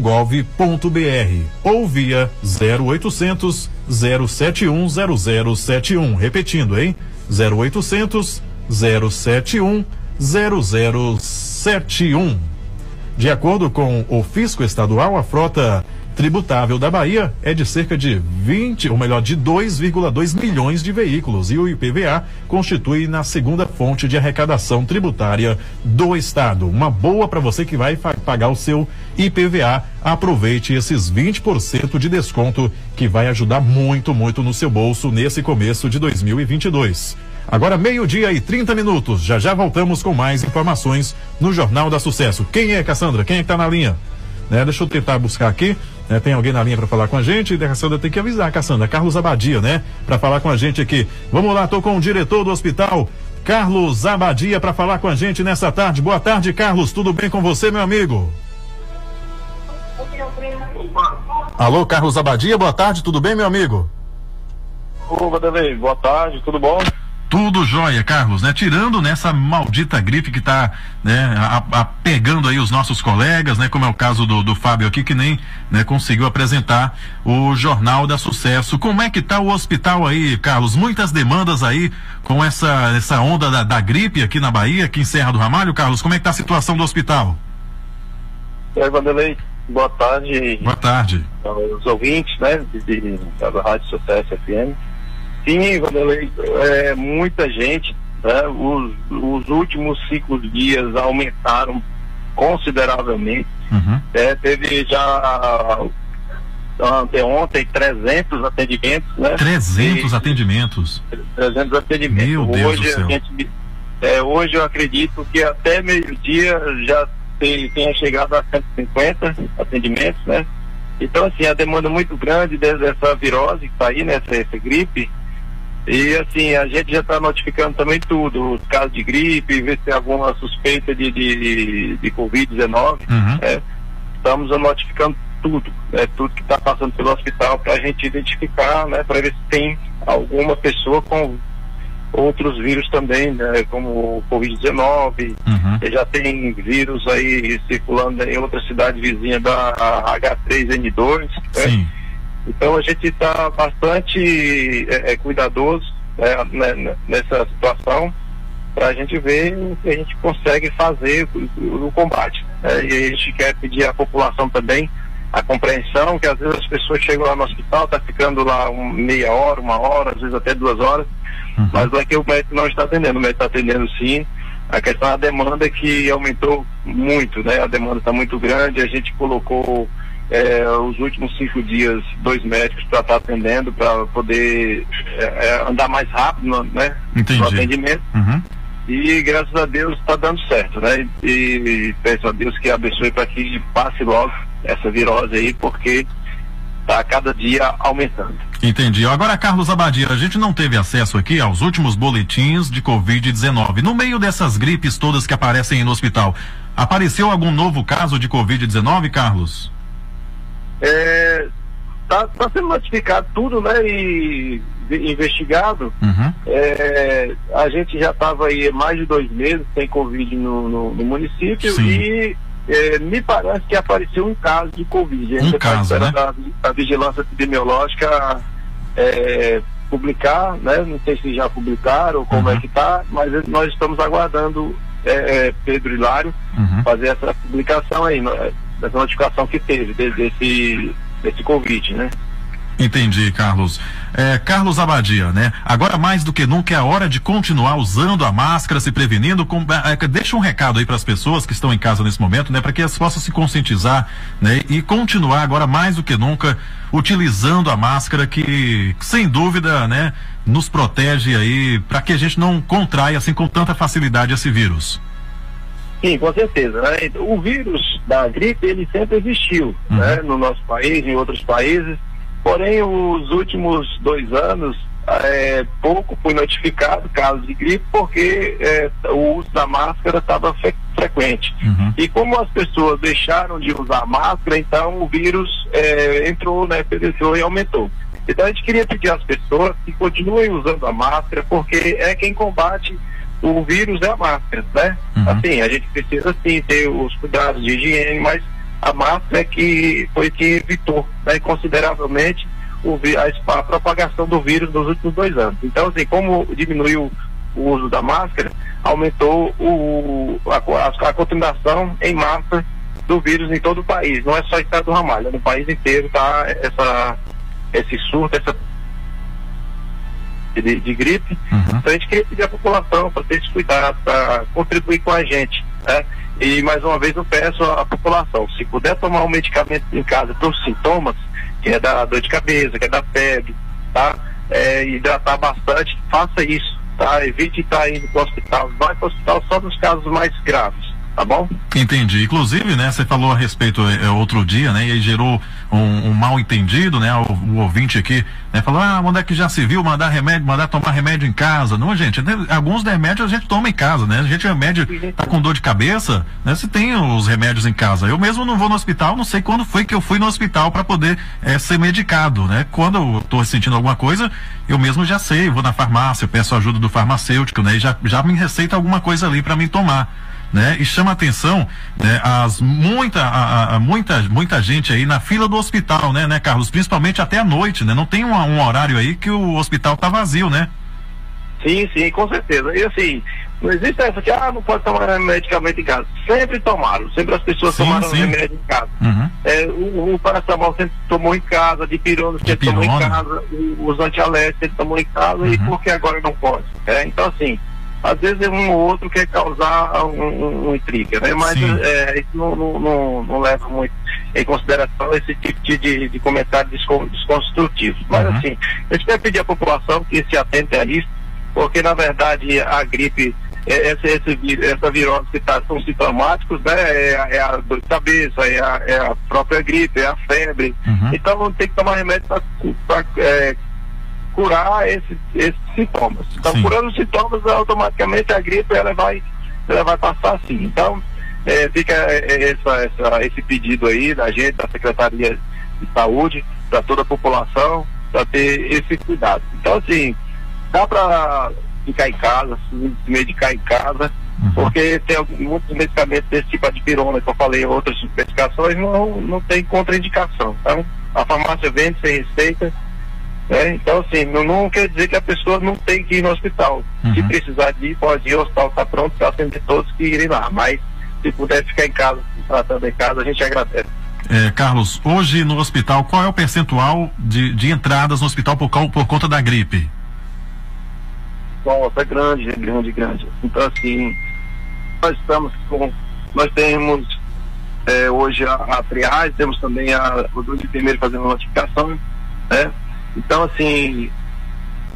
.gov.br ou via 0800 071 0071. Repetindo, hein? 0800 071 0071. De acordo com o fisco estadual, a frota tributável da Bahia é de cerca de 20, ou melhor, de 2,2 milhões de veículos e o IPVA constitui na segunda fonte de arrecadação tributária do estado. Uma boa para você que vai pagar o seu IPVA. Aproveite esses 20% de desconto que vai ajudar muito, muito no seu bolso nesse começo de 2022. Agora meio-dia e 30 minutos. Já já voltamos com mais informações no Jornal da Sucesso. Quem é, Cassandra? Quem é que tá na linha? Né? Deixa eu tentar buscar aqui. Né? Tem alguém na linha para falar com a gente? E Cassandra tem que avisar, Cassandra. Carlos Abadia, né? Para falar com a gente aqui. Vamos lá, tô com o diretor do hospital, Carlos Abadia, para falar com a gente nessa tarde. Boa tarde, Carlos. Tudo bem com você, meu amigo? Alô, Carlos Abadia, boa tarde, tudo bem, meu amigo? Ô, Vanderlei, boa tarde, tudo bom? Tudo jóia, Carlos, né? Tirando nessa maldita gripe que está né, a, a, pegando aí os nossos colegas, né? Como é o caso do, do Fábio aqui, que nem né, conseguiu apresentar o Jornal da Sucesso. Como é que está o hospital aí, Carlos? Muitas demandas aí com essa, essa onda da, da gripe aqui na Bahia, aqui em Serra do Ramalho, Carlos. Como é que está a situação do hospital? E aí, Vanderlei, boa tarde. Boa tarde. Os ouvintes, né, de, de, da Rádio Sucesso FM. Sim, Vanderlei, é, muita gente, né, os, os últimos cinco dias aumentaram consideravelmente. Uhum. É, teve já ontem 300 atendimentos, né? 300 e, atendimentos? 300 atendimentos. Meu Deus hoje, do céu. Gente, é, hoje eu acredito que até meio-dia já tem, tenha chegado a 150 atendimentos, né? Então, assim, a demanda muito grande dessa virose que está aí, né? Essa, essa gripe, e assim, a gente já está notificando também tudo, os casos de gripe, ver se tem alguma suspeita de, de, de Covid-19. Uhum. Né? Estamos notificando tudo, né? tudo que está passando pelo hospital para a gente identificar, né? para ver se tem alguma pessoa com outros vírus também, né? como o Covid-19. Uhum. Já tem vírus aí circulando em outra cidade vizinha da H3N2. Né? Então a gente está bastante é, é, cuidadoso né, né, nessa situação para a gente ver o que a gente consegue fazer o, o combate. Né? E a gente quer pedir à população também a compreensão que às vezes as pessoas chegam lá no hospital, tá ficando lá um, meia hora, uma hora, às vezes até duas horas, Uhum. mas não é que o médico não está atendendo, o médico está atendendo sim. A questão é a demanda que aumentou muito, né? A demanda está muito grande, a gente colocou é, os últimos cinco dias dois médicos para estar atendendo, para poder é, é, andar mais rápido né, Entendi. no atendimento. Uhum. E graças a Deus está dando certo, né? E, e peço a Deus que abençoe para que passe logo essa virose aí, porque está cada dia aumentando. Entendi. Agora, Carlos Abadia, a gente não teve acesso aqui aos últimos boletins de Covid-19. No meio dessas gripes todas que aparecem no hospital, apareceu algum novo caso de Covid-19, Carlos? É, tá, tá sendo notificado tudo, né? E investigado. Uhum. É, a gente já estava aí mais de dois meses sem Covid no, no, no município Sim. e é, me parece que apareceu um caso de Covid. A gente Um caso, tá né? esperando a, a vigilância epidemiológica é, publicar, né? Não sei se já publicaram ou como Uhum. é que tá, mas nós estamos aguardando é, é, Pedro Hilário Uhum. fazer essa publicação aí, né? Dessa notificação que teve de- desse, desse Covid, né? Entendi, Carlos. É, Carlos Abadia, né? Agora mais do que nunca é a hora de continuar usando a máscara, se prevenindo. Com, é, deixa um recado aí para as pessoas que estão em casa nesse momento, né? Para que elas possam se conscientizar, né? E continuar agora mais do que nunca utilizando a máscara que, sem dúvida, né? Nos protege aí para que a gente não contraia assim com tanta facilidade esse vírus. Sim, com certeza. né? O vírus da gripe, ele sempre existiu, Uhum. né? No nosso país, em outros países. Porém, os últimos dois anos, é, pouco foi notificado casos de gripe porque é, o uso da máscara estava fre- frequente. Uhum. E como as pessoas deixaram de usar máscara, então o vírus é, entrou, né, penetrou e aumentou. Então a gente queria pedir às pessoas que continuem usando a máscara, porque é quem combate o vírus é a máscara, né? Assim, a gente precisa sim ter os cuidados de higiene, mas a máscara é que foi que evitou né, consideravelmente o, a, a propagação do vírus nos últimos dois anos. Então, assim, como diminuiu o uso da máscara, aumentou o, a, a, a contaminação em massa do vírus em todo o país. Não é só estado do Ramalho, é no país inteiro tá essa, esse surto, essa de, de gripe. Então a gente queria pedir à população para ter esse cuidado, para contribuir com a gente. Né? E mais uma vez eu peço à população, se puder tomar um medicamento em casa para os sintomas, que é da dor de cabeça, que é da febre, tá? É, hidratar bastante, faça isso, tá? Evite estar indo para o hospital. Vai para o hospital só nos casos mais graves, tá bom? Entendi. Inclusive, né, você falou a respeito é, outro dia, né, e aí gerou um, um mal entendido, né, o, o ouvinte aqui, né, falou, ah, onde é que já se viu mandar remédio, mandar tomar remédio em casa? Não, gente, né, alguns remédios a gente toma em casa, né, a gente remédio tá com dor de cabeça, né, você tem os remédios em casa. Eu mesmo não vou no hospital, não sei quando foi que eu fui no hospital para poder é, ser medicado, né, quando eu tô sentindo alguma coisa, eu mesmo já sei, vou na farmácia, peço ajuda do farmacêutico, né, e já, já me receita alguma coisa ali para mim tomar né? E chama atenção, né? As muita, a, a- muita, muita gente aí na fila do hospital, né, né, Carlos? Principalmente até à noite, né? Não tem um, um horário aí que o hospital tá vazio, né? Sim, sim, com certeza. E assim, não existe essa que, ah, não pode tomar medicamento em casa. Sempre tomaram, sempre as pessoas Sim, tomaram sim. remédio em casa. Uhum. É, o, o paracetamol sempre tomou em casa, de pirona sempre tomou em casa, os antialérgicos sempre tomou em casa, e por que agora não pode? É, então, assim, às vezes um ou outro quer causar um, um, intriga, né? Mas é, isso não, não, não, leva muito em consideração esse tipo de, de, de comentário descon- desconstrutivo. Mas, Uhum. assim, gente quer pedir à população que se atente a isso, porque, na verdade, a gripe é- esse, esse, essa virose que tá, são sintomáticos, né? É, a- é a dor de cabeça, é a, é a própria gripe, é a febre. Então não tem que tomar remédio para curar esses, esses sintomas. Então, curando os sintomas, automaticamente a gripe ela vai, ela vai passar assim. Então, é, fica é, é, essa, essa, esse pedido aí da gente, da Secretaria de Saúde, para toda a população, para ter esse cuidado. Então, assim, dá para ficar em casa, se medicar em casa, porque tem muitos medicamentos desse tipo de pirona que eu falei, outras medicações, não, não tem contraindicação. Então, a farmácia vende sem receita. Né? Então, assim, não, não quer dizer que a pessoa não tem que ir no hospital. Se precisar de ir, pode ir, o hospital está pronto para atender todos que irem lá. Mas se puder ficar em casa, se tratando em casa, a gente agradece. É, Carlos, hoje no hospital, qual é o percentual de, de entradas no hospital por, por conta da gripe? Nossa, é grande, é grande, grande. Então, assim, nós estamos com. Nós temos é, hoje a, a triagem, temos também a, o dois enfermeiros fazendo notificação, né? Então, assim,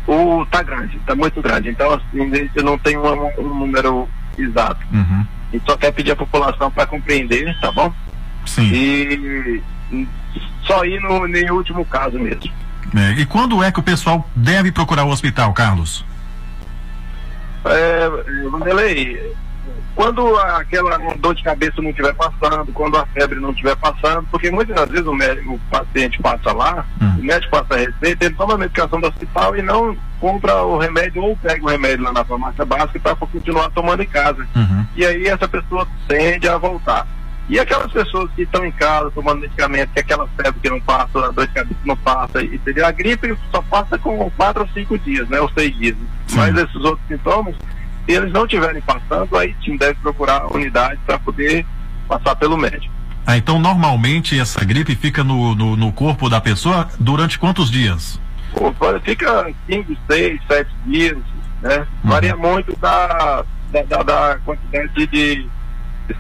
o tá grande, tá muito grande. Então, assim, gente não tem um, um número exato. Uhum. E só quer pedir à população para compreender, tá bom? Sim. E só ir no, no último caso mesmo. É, e quando é que o pessoal deve procurar o hospital, Carlos? É, Vanderlei, quando aquela dor de cabeça não estiver passando, quando a febre não estiver passando, porque muitas das vezes o, médico, o paciente passa lá, Hum. o médico passa a receita, ele toma a medicação do hospital e não compra o remédio ou pega o remédio lá na farmácia básica para continuar tomando em casa. Uhum. E aí essa pessoa tende a voltar. E aquelas pessoas que estão em casa tomando medicamento, que aquela febre que não passa, a dor de cabeça que não passa, e a gripe só passa com quatro ou cinco dias, né? Ou seis dias. Mas esses outros sintomas, se eles não estiverem passando, aí sim deve procurar a unidade para poder passar pelo médico. Ah, então normalmente essa gripe fica no, no, no corpo da pessoa durante quantos dias? Pô, Fica cinco, seis, sete dias, né? Varia muito da, da, da- da quantidade de, de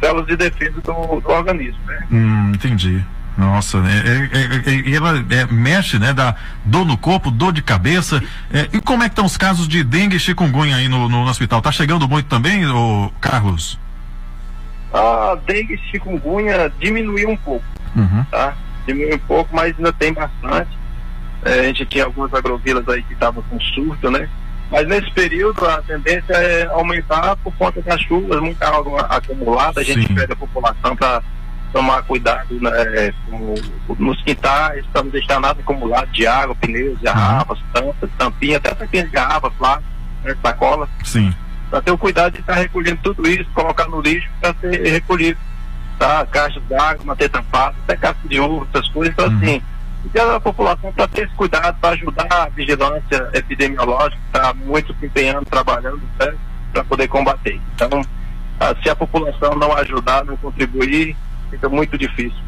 células de defesa do, do organismo, né? Hum, entendi. Nossa, é, é, é, é, e ela é, mexe, né? Dá dor no corpo, dor de cabeça. É, e como é que estão os casos de dengue e chikungunya aí no, no, no hospital? Tá chegando muito também, ô Carlos? A dengue e chikungunya diminuiu um pouco, Uhum. tá? Diminuiu um pouco, mas ainda tem bastante. É, a gente tinha algumas agrovilas aí que estavam com surto, né? Mas nesse período a tendência é aumentar por conta das chuvas, muita água acumulada. A gente Sim. pede a população para tomar cuidado né, com- nos quintais, para não deixar nada acumulado de água, pneus, garrafas, tampas, tampinha, até tampinha de garrafa, plástico, né, sacola Sim. para ter o cuidado de estar recolhendo tudo isso, colocar no lixo para ser recolhido. Tá? Caixas d'água, manter tampado, até casca de ovo, essas coisas. Então, assim, e a população para ter esse cuidado, para ajudar a vigilância epidemiológica, está muito se empenhando, trabalhando para poder combater. Então, ah, se a população não ajudar, não contribuir, fica muito difícil,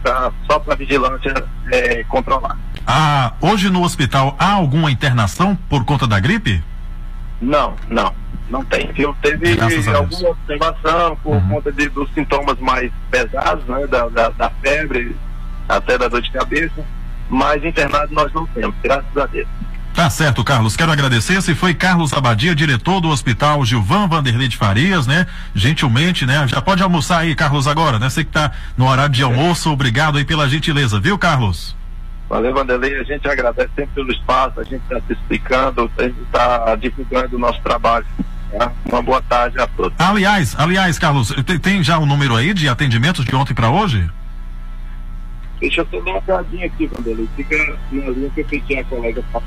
só para a vigilância eh, controlar. Ah, hoje no hospital há alguma internação por conta da gripe? Não, não, não tem. Viu? Teve alguma observação por conta de- dos sintomas mais pesados, né? Da, da, da febre, até da dor de cabeça, mas internado nós não temos, graças a Deus. Tá certo, Carlos. Quero agradecer. Se foi Carlos Abadia, diretor do Hospital Gilvan Vanderlei de Farias, né? Gentilmente, né? Já pode almoçar aí, Carlos, agora, né? Você que tá no horário de almoço, obrigado aí pela gentileza, viu, Carlos? Valeu, Vanderlei. A gente agradece sempre pelo espaço, a gente está se explicando, a gente está divulgando o nosso trabalho. tá? Uma boa tarde a todos. Aliás, aliás, Carlos, tem, tem já um número aí de atendimentos de ontem para hoje? Deixa eu só dar uma olhadinha aqui, Vanderlei. Fica na linha que eu pedi a colega. Tá,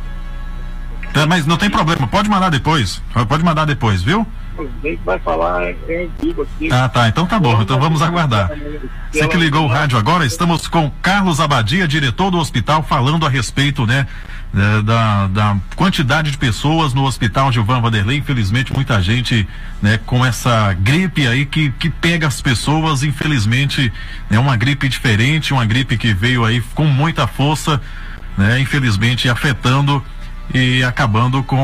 mas não tem problema, pode mandar depois. Pode mandar depois, viu? Vai falar é, é em vivo aqui. Ah, tá. Então tá bom. Então vamos aguardar. Você que ligou o rádio agora, estamos com Carlos Abadia, diretor do hospital, falando a respeito, né, da, da quantidade de pessoas no hospital Gilvan Vanderlei. Infelizmente, muita gente, né, com essa gripe aí que, que pega as pessoas. Infelizmente, é uma gripe diferente, uma gripe que veio aí com muita força, né, infelizmente afetando e acabando com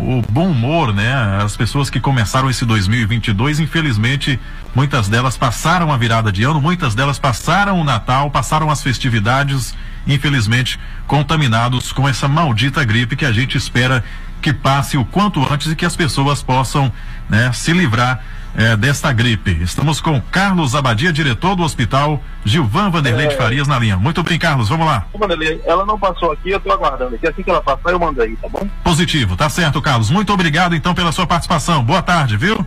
o bom humor, né? As pessoas que começaram esse 2022, infelizmente, muitas delas passaram a virada de ano, muitas delas passaram o Natal, passaram as festividades, infelizmente, contaminados com essa maldita gripe que a gente espera que passe o quanto antes e que as pessoas possam, né, se livrar eh, desta gripe. Estamos com Carlos Abadia, diretor do Hospital Gilvan Vanderlei de É. Farias na linha. Muito bem, Carlos, vamos lá. Vanderlei, ela não passou aqui, eu tô aguardando aqui. Assim que ela passar, eu mando aí, tá bom? Positivo, tá certo, Carlos. Muito obrigado então pela sua participação. Boa tarde, viu?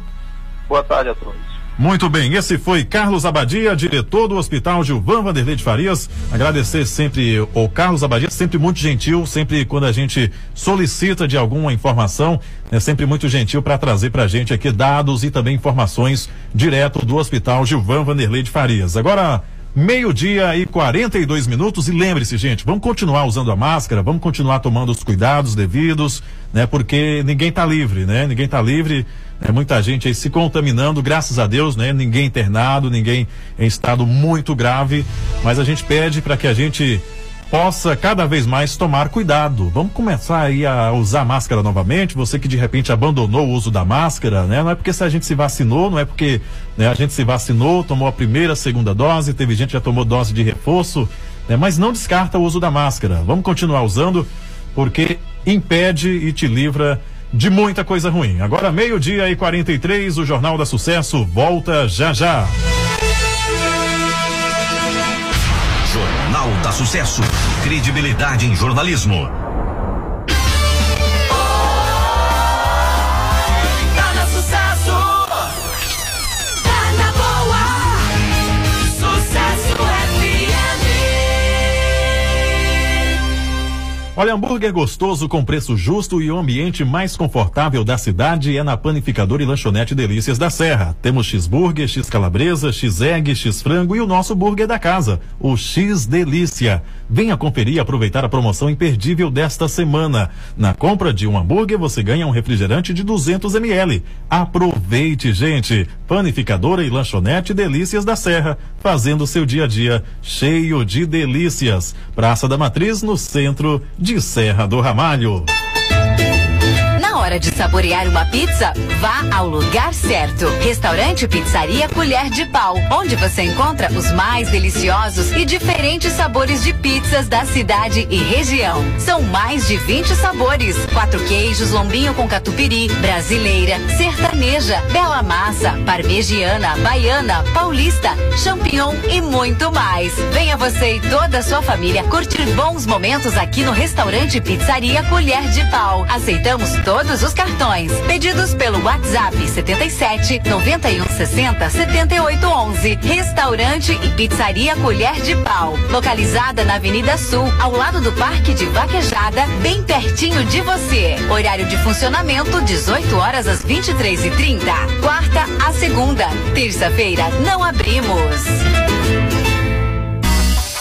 Boa tarde a todos. Muito bem, esse foi Carlos Abadia, diretor do Hospital Gilvan Vanderlei de Farias. Agradecer sempre o Carlos Abadia, sempre muito gentil, sempre quando a gente solicita de alguma informação, é sempre muito gentil para trazer para a gente aqui dados e também informações direto do Hospital Gilvan Vanderlei de Farias. Agora, meio-dia e 42 minutos e lembre-se, gente, vamos continuar usando a máscara, vamos continuar tomando os cuidados devidos, né? Porque ninguém tá livre, né? Ninguém tá livre, é muita gente aí se contaminando, graças a Deus, né? Ninguém internado, ninguém em estado muito grave, mas a gente pede para que a gente possa cada vez mais tomar cuidado. Vamos começar aí a usar máscara novamente. Você que de repente abandonou o uso da máscara, né? Não é porque se a gente se vacinou, não é porque né, a gente se vacinou, tomou a primeira, segunda dose, teve gente que já tomou dose de reforço, né? Mas não descarta o uso da máscara. Vamos continuar usando. porque impede e te livra de muita coisa ruim. Agora, meio-dia e 43, o Jornal da Sucesso volta já já. Jornal da Sucesso. Credibilidade em jornalismo. Olha, hambúrguer gostoso com preço justo e o ambiente mais confortável da cidade é na Panificadora e Lanchonete Delícias da Serra. Temos X-Burger, X-Calabresa, X-Egg, X-Frango e o nosso burger da casa, o X-Delícia. Venha conferir e aproveitar a promoção imperdível desta semana. Na compra de um hambúrguer, você ganha um refrigerante de 200 ml. Aproveite, gente! Panificadora e Lanchonete Delícias da Serra, fazendo seu dia a dia cheio de delícias. Praça da Matriz, no centro de Serra do Ramalho. Hora de saborear uma pizza, vá ao lugar certo. Restaurante Pizzaria Colher de Pau, onde você encontra os mais deliciosos e diferentes sabores de pizzas da cidade e região. São mais de 20 sabores: quatro queijos, lombinho com catupiry, brasileira, sertaneja, bela massa, parmegiana, baiana, paulista, champignon e muito mais. Venha você e toda a sua família curtir bons momentos aqui no restaurante Pizzaria Colher de Pau. Aceitamos todos os cartões. Pedidos pelo WhatsApp 77 91 60 78 11. Restaurante e Pizzaria Colher de Pau. Localizada na Avenida Sul, ao lado do Parque de Vaquejada, bem pertinho de você. Horário de funcionamento 18 horas às 23 e 30 Quarta a segunda. Terça-feira não abrimos.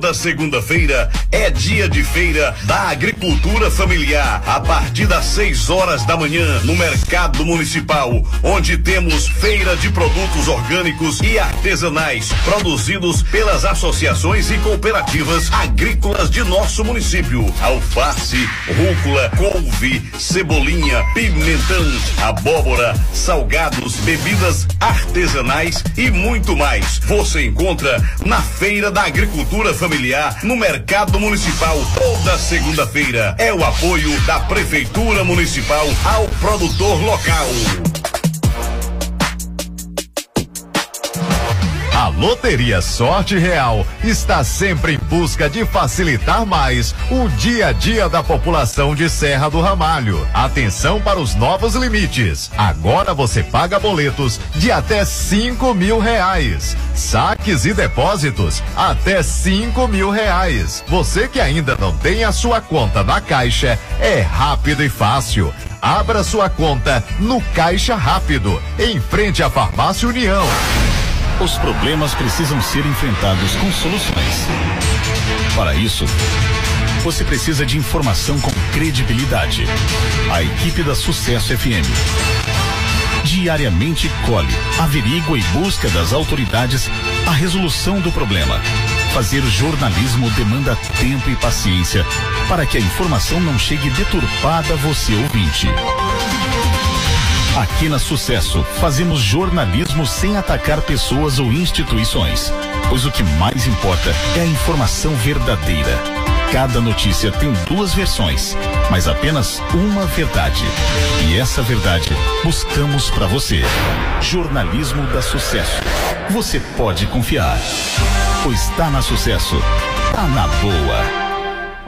Toda segunda-feira é dia de feira da agricultura familiar, a partir das 6 horas da manhã, no Mercado Municipal, onde temos feira de produtos orgânicos e artesanais, produzidos pelas associações e cooperativas agrícolas de nosso município. Alface, rúcula, couve, cebolinha, pimentão, abóbora, salgados, bebidas artesanais e muito mais. Você encontra na Feira da Agricultura Familiar, no Mercado Municipal, toda segunda-feira. É o apoio da Prefeitura Municipal ao produtor local. A Loteria Sorte Real está sempre em busca de facilitar mais o dia a dia da população de Serra do Ramalho. Atenção para os novos limites. Agora você paga boletos de até cinco mil reais. Saques e depósitos até cinco mil reais. Você que ainda não tem a sua conta na Caixa, é rápido e fácil. Abra sua conta no Caixa Rápido, em frente à Farmácia União. Os problemas precisam ser enfrentados com soluções. Para isso, você precisa de informação com credibilidade. A equipe da Sucesso FM. Diariamente colhe, averigua e busca das autoridades a resolução do problema. Fazer jornalismo demanda tempo e paciência para que a informação não chegue deturpada a você ouvinte. Aqui na Sucesso, fazemos jornalismo sem atacar pessoas ou instituições, pois o que mais importa é a informação verdadeira. Cada notícia tem duas versões, mas apenas uma verdade. E essa verdade buscamos para você. Jornalismo da Sucesso. Você pode confiar. Pois está na Sucesso. Tá na boa.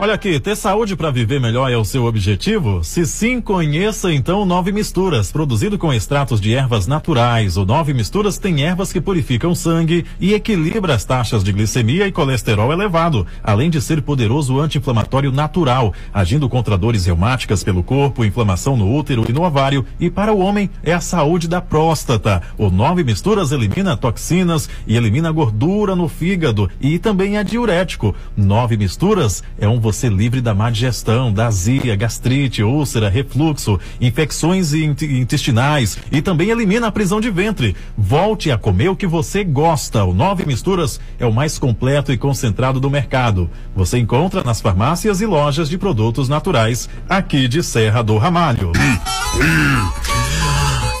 Olha aqui, ter saúde para viver melhor é o seu objetivo? Se sim, conheça então Nove Misturas, produzido com extratos de ervas naturais. O Nove Misturas tem ervas que purificam o sangue e equilibra as taxas de glicemia e colesterol elevado, além de ser poderoso anti-inflamatório natural, agindo contra dores reumáticas pelo corpo, inflamação no útero e no ovário. E para o homem é a saúde da próstata. O Nove Misturas elimina toxinas e elimina gordura no fígado e também é diurético. Nove Misturas é um você livre da má digestão, da azia, gastrite, úlcera, refluxo, infecções intestinais e também elimina a prisão de ventre. Volte a comer o que você gosta. O Nove Misturas é o mais completo e concentrado do mercado. Você encontra nas farmácias e lojas de produtos naturais aqui de Serra do Ramalho.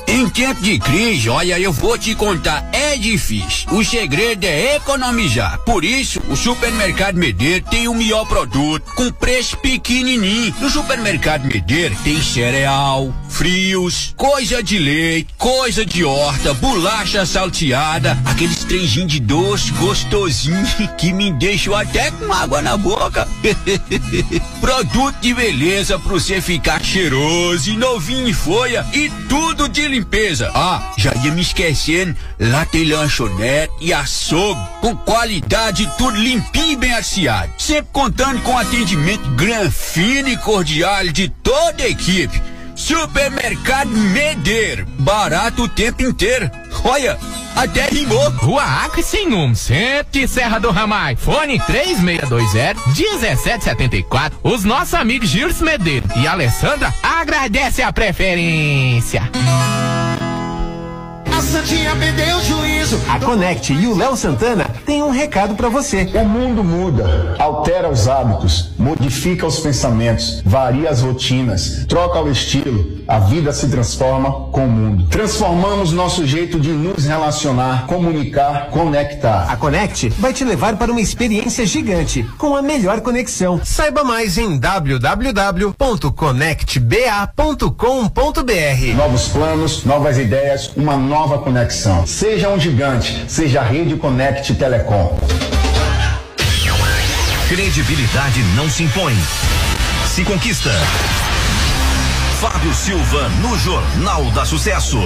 Em tempo de crise, olha, eu vou te contar, é difícil. O segredo é economizar. Por isso, o Supermercado Medeiro tem o melhor produto, com preço pequenininho. No Supermercado Medeiro tem cereal, frios, coisa de leite, coisa de horta, bolacha salteada, aqueles trenzinhos de doce gostosinho que me deixam até com água na boca. Produto de beleza pra você ficar cheiroso e novinho em folha e tudo de limpeza. Ah, já ia me esquecendo, lá tem lanchonete e açougue com qualidade tudo limpinho e bem aciado. Sempre contando com atendimento granfino e cordial de toda a equipe. Supermercado Medeiro. Barato o tempo inteiro. Olha, até rimou. Rua Acre centro de Serra do Ramai. Fone 3620-1774. Os nossos amigos Gilles Medeiro e Alessandra agradecem a preferência. A Santinha perdeu o juízo. A Connect e o Léo Santana têm um recado para você. O mundo muda, altera os hábitos, modifica os pensamentos, varia as rotinas, troca o estilo. A vida se transforma com o mundo. Transformamos nosso jeito de nos relacionar, comunicar, conectar. A Connect vai te levar para uma experiência gigante, com a melhor conexão. Saiba mais em www.connectba.com.br. Novos planos, novas ideias, uma nova conexão. Seja um gigante, seja a Rede Connect Telecom. Credibilidade não se impõe, se conquista. Fábio Silva no Jornal da Sucesso.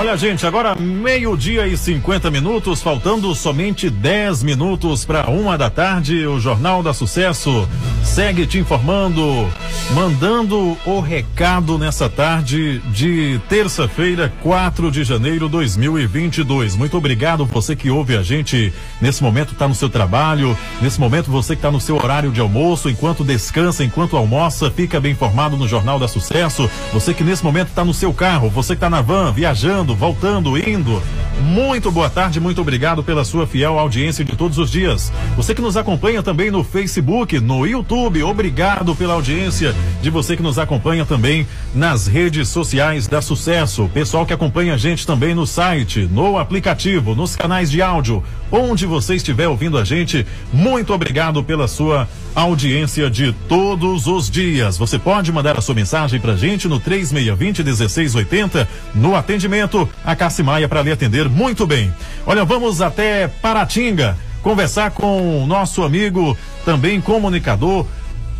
Olha, gente, agora meio-dia e 50 minutos, faltando somente 10 minutos para uma da tarde. O Jornal da Sucesso segue te informando, mandando o recado nessa tarde de terça-feira, 4 de janeiro de 2022. Muito obrigado você que ouve a gente nesse momento, está no seu trabalho, nesse momento você que está no seu horário de almoço, enquanto descansa, enquanto almoça, fica bem informado no Jornal da Sucesso. Você que nesse momento está no seu carro, você que está na van, viajando, voltando, indo. Muito boa tarde, muito obrigado pela sua fiel audiência de todos os dias. Você que nos acompanha também no Facebook, no YouTube, obrigado pela audiência de você que nos acompanha também nas redes sociais da Sucesso. Pessoal que acompanha a gente também no site, no aplicativo, nos canais de áudio, onde você estiver ouvindo a gente, muito obrigado pela sua audiência de todos os dias. Você pode mandar a sua mensagem pra gente no 3620 1680 no atendimento a Cassimaia para lhe atender muito bem. Olha, vamos até Paratinga conversar com o nosso amigo, também comunicador,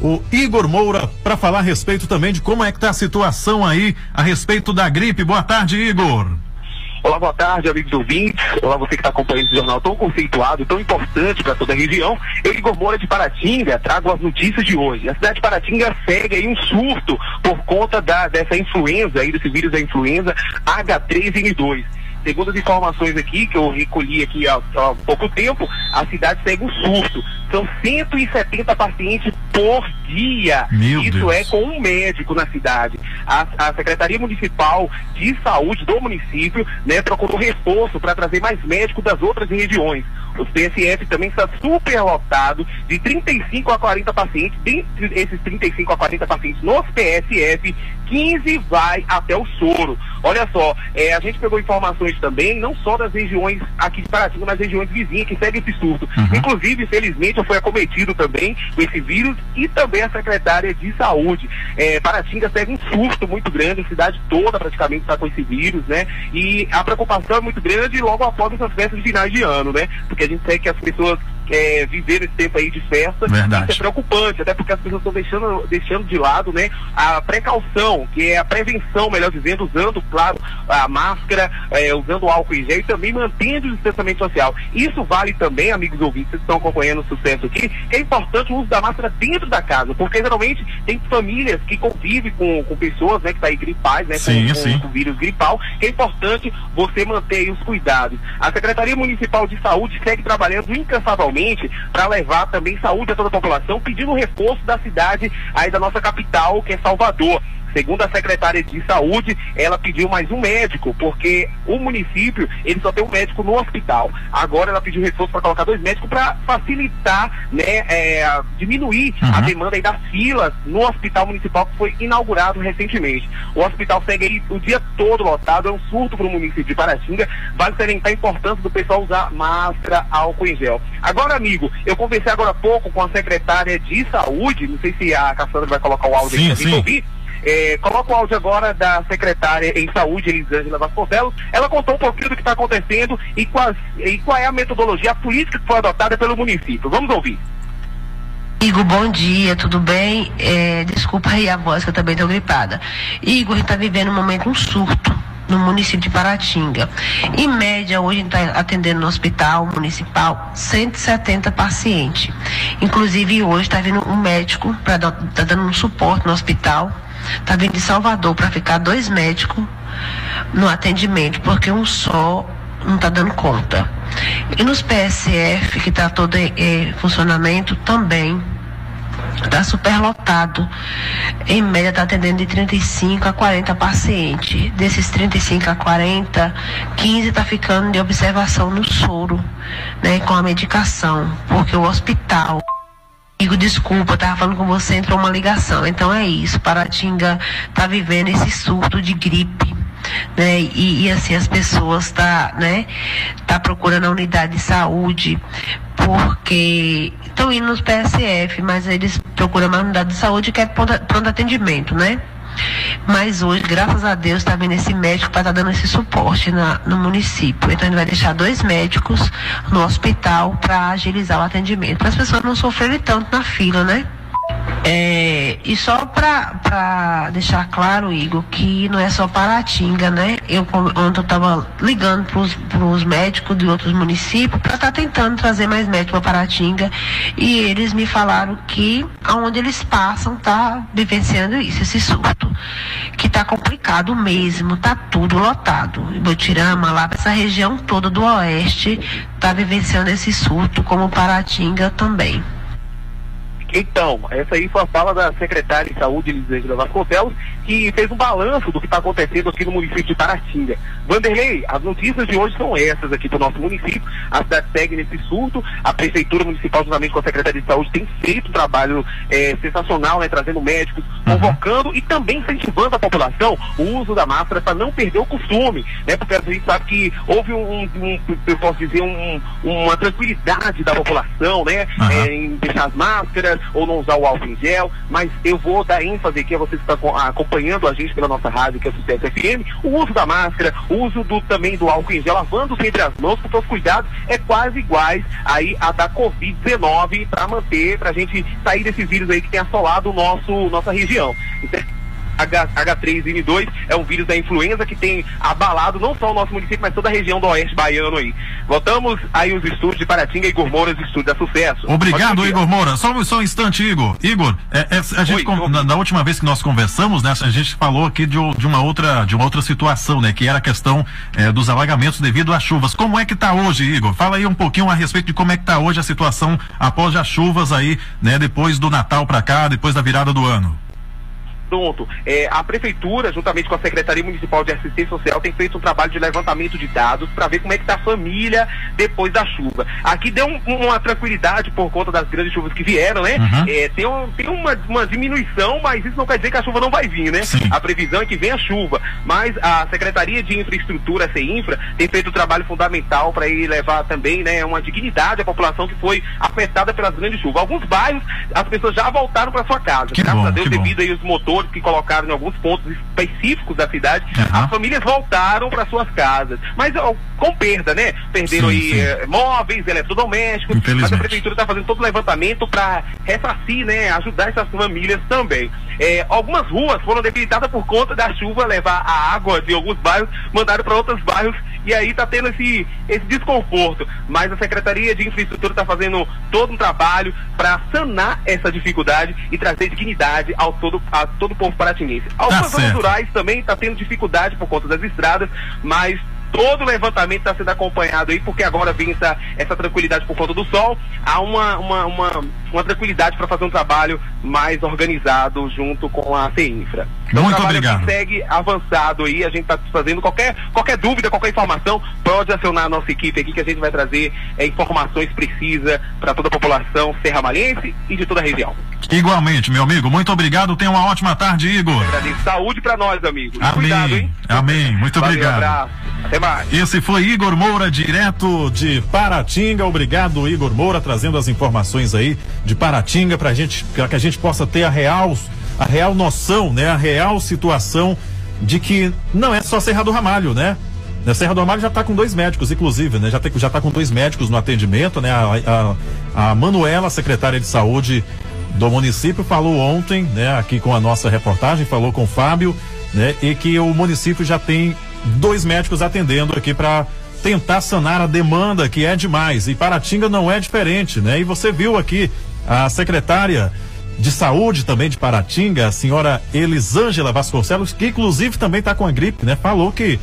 o Igor Moura, para falar a respeito também de como é que está a situação aí a respeito da gripe. Boa tarde, Igor. Olá, boa tarde, amigos ouvintes. Olá, você que está acompanhando esse jornal tão conceituado, tão importante para toda a região. Eu, Igor Moura de Paratinga, trago as notícias de hoje. A cidade de Paratinga segue aí um surto por conta da, dessa influenza, aí, desse vírus da influenza H3N2. Segundo as informações aqui, que eu recolhi aqui há, há pouco tempo, a cidade segue um surto. São 170 pacientes por dia. Meu Isso Deus. é com um médico na cidade. A, a Secretaria Municipal de Saúde do município né, procurou reforço para trazer mais médicos das outras regiões. O PSF também está super lotado, de 35 a 40 pacientes. Dentre esses 35 a 40 pacientes nos PSF, 15 vai até o soro. Olha só, é, a gente pegou informações também, não só das regiões aqui de Paratinga, mas regiões vizinhas que seguem esse surto. Inclusive, felizmente, foi acometido também com esse vírus e também a secretária de saúde. É, Paratinga segue um surto muito grande, a cidade toda praticamente está com esse vírus, né? E a preocupação é muito grande logo após essas festas de finais de ano, né? Porque a gente segue que as pessoas é, viver esse tempo aí de festa. Verdade. Isso é preocupante, até porque as pessoas estão deixando, deixando de lado né, a precaução, que é a prevenção, melhor dizendo, usando, claro, a máscara, é, usando o álcool em gel e também mantendo o distanciamento social. Isso vale também, amigos ouvintes, que estão acompanhando o sucesso aqui, que é importante o uso da máscara dentro da casa, porque geralmente tem famílias que convivem com, com pessoas né, que estão tá aí gripais, né, Sim, com, sim. com, vírus gripal, que é importante você manter aí os cuidados. A Secretaria Municipal de Saúde segue trabalhando incansavelmente para levar também saúde a toda a população, pedindo reforço da cidade aí da nossa capital, que é Salvador. Segundo a secretária de saúde, ela pediu mais um médico, porque o município ele só tem um médico no hospital. Agora ela pediu reforço para colocar dois médicos para facilitar, né, é, diminuir a Uhum. demanda aí das filas no hospital municipal que foi inaugurado recentemente. O hospital segue aí o dia todo lotado, é um surto para o município de Paratinga. Vale salientar a importância do pessoal usar máscara, álcool em gel. Agora, amigo, eu conversei agora há pouco com a secretária de saúde, não sei se a Cassandra vai colocar o áudio Sim, aqui sim. ouvir. É, coloca o áudio agora da secretária em saúde, Elisângela Vasconcelos. Ela contou um pouquinho do que está acontecendo e, quais, e qual é a metodologia, a política que foi adotada pelo município. Vamos ouvir. Igor, bom dia, tudo bem? É, desculpa aí a voz que eu também estou gripada. Igor, está vivendo um momento, um surto no município de Paratinga. Em média, hoje está atendendo no hospital municipal 170 pacientes. Inclusive, hoje está vindo um médico para tá dando um suporte no hospital. Está vindo de Salvador para ficar dois médicos no atendimento, porque um só não está dando conta. E nos PSF, que está todo em funcionamento, também está superlotado. Em média está atendendo de 35 a 40 pacientes. Desses 35 a 40, 15 está ficando de observação no soro, né, com a medicação, porque o hospital Digo, desculpa, eu tava falando com você, entrou uma ligação. Então é isso, Paratinga tá vivendo esse surto de gripe. Né? E, e, assim as pessoas tá, né, tá procurando a unidade de saúde porque estão indo nos PSF, mas eles procuram uma unidade de saúde que é pronto atendimento, né? Mas hoje, graças a Deus, está vindo esse médico para estar dando esse suporte na, no município. Então, ele vai deixar dois médicos no hospital para agilizar o atendimento, para as pessoas não sofrerem tanto na fila, né? É, e só para deixar claro, Igor, que não é só Paratinga, né? Eu ontem eu estava ligando para os médicos de outros municípios para estar tentando trazer mais médicos para Paratinga e eles me falaram que aonde eles passam tá vivenciando isso, esse surto, que tá complicado mesmo, tá tudo lotado. Botirama lá, essa região toda do oeste tá vivenciando esse surto, como Paratinga também. Então, essa aí foi a fala da secretária de saúde, Elisângela Vasconcelos, que fez um balanço do que está acontecendo aqui no município de Paratinga. Vanderlei, as notícias de hoje são essas aqui do nosso município. A cidade segue nesse surto. A Prefeitura Municipal, juntamente com a Secretaria de Saúde, tem feito um trabalho eh, sensacional, né, trazendo médicos, convocando e também incentivando a população o uso da máscara para não perder o costume, né? Porque a gente sabe que houve um, um- eu posso dizer, um- uma tranquilidade da população, né? eh, em deixar as máscaras ou não usar o álcool em gel, mas eu vou dar ênfase aqui a vocês que estão acompanhando a gente pela nossa rádio, que é o Sucesso FM, o uso da máscara, o uso do, também do álcool em gel, lavando sempre as mãos, porque os cuidados é quase iguais aí a da Covid-19 para manter, para a gente sair desse vírus aí que tem assolado o nosso, nossa região. Então, H3N2 é um vírus da influenza que tem abalado não só o nosso município, mas toda a região do oeste baiano aí. Voltamos aí os estúdios de Paratinga, Igor Moura, os estúdios da Sucesso. Obrigado, Igor Moura. Só, um- só um instante, Igor. Igor, é- é- a gente, com- na, na última vez que nós conversamos, né, a gente falou aqui de, de uma outra, de uma outra situação, né, que era a questão é, dos alagamentos devido às chuvas. Como é que está hoje, Igor? Fala aí um pouquinho a respeito de como é que está hoje a situação após as chuvas aí, né, depois do Natal para cá, depois da virada do ano. Pronto. É, a prefeitura, juntamente com a Secretaria Municipal de Assistência Social, tem feito um trabalho de levantamento de dados para ver como é que está a família depois da chuva. Aqui deu um, uma tranquilidade por conta das grandes chuvas que vieram, né? Uhum. É, tem um, tem uma, uma diminuição, mas isso não quer dizer que a chuva não vai vir, né? A previsão é que venha chuva. Mas a Secretaria de Infraestrutura, a CEINFRA, tem feito um trabalho fundamental para levar também né, uma dignidade à população que foi afetada pelas grandes chuvas. Alguns bairros, as pessoas já voltaram para sua casa. Que Graças bom, a Deus, bom. devido aí os motores que colocaram em alguns pontos específicos da cidade, as famílias voltaram para suas casas. Mas ó, com perda, né? Perderam Sim, aí sim. eh, móveis, eletrodomésticos, mas a prefeitura está fazendo todo o levantamento para ressarcir, né? Ajudar essas famílias também. É, algumas ruas foram debilitadas por conta da chuva levar a água de alguns bairros, mandaram para outros bairros e aí está tendo esse, esse desconforto. Mas a Secretaria de Infraestrutura está fazendo todo um trabalho para sanar essa dificuldade e trazer dignidade ao todo, a todo o povo paratinense. Algumas zonas certo. rurais também está tendo dificuldade por conta das estradas, mas todo o levantamento está sendo acompanhado aí, porque agora vem essa, essa tranquilidade por conta do sol, há uma, uma, uma, uma tranquilidade para fazer um trabalho mais organizado junto com a CEINFRA. Então, Muito o trabalho obrigado. segue avançado aí, a gente está fazendo qualquer, qualquer dúvida, qualquer informação, pode acionar a nossa equipe aqui que a gente vai trazer é, informações precisas para toda a população serramalhense e de toda a região. Igualmente, meu amigo, muito obrigado. Tenha uma ótima tarde, Igor. Saúde para nós, amigos. Amém. Cuidado, hein? Amém. Muito Valeu, obrigado. abraço. Até mais. Esse foi Igor Moura, direto de Paratinga. Obrigado, Igor Moura, trazendo as informações aí de Paratinga para gente, para que a gente possa ter a real, a real noção, né, a real situação de que não é só Serra do Ramalho, né? A Serra do Ramalho já está com dois médicos, inclusive, né? Já, tem, já tá com dois médicos no atendimento, né? A, a, a Manuela, secretária de saúde do município, falou ontem, né? Aqui com a nossa reportagem, falou com o Fábio, né? E que o município já tem dois médicos atendendo aqui para tentar sanar a demanda que é demais. E Paratinga não é diferente, né? E você viu aqui a secretária de saúde também de Paratinga, a senhora Elisângela Vasconcelos, que inclusive também está com a gripe, né? Falou que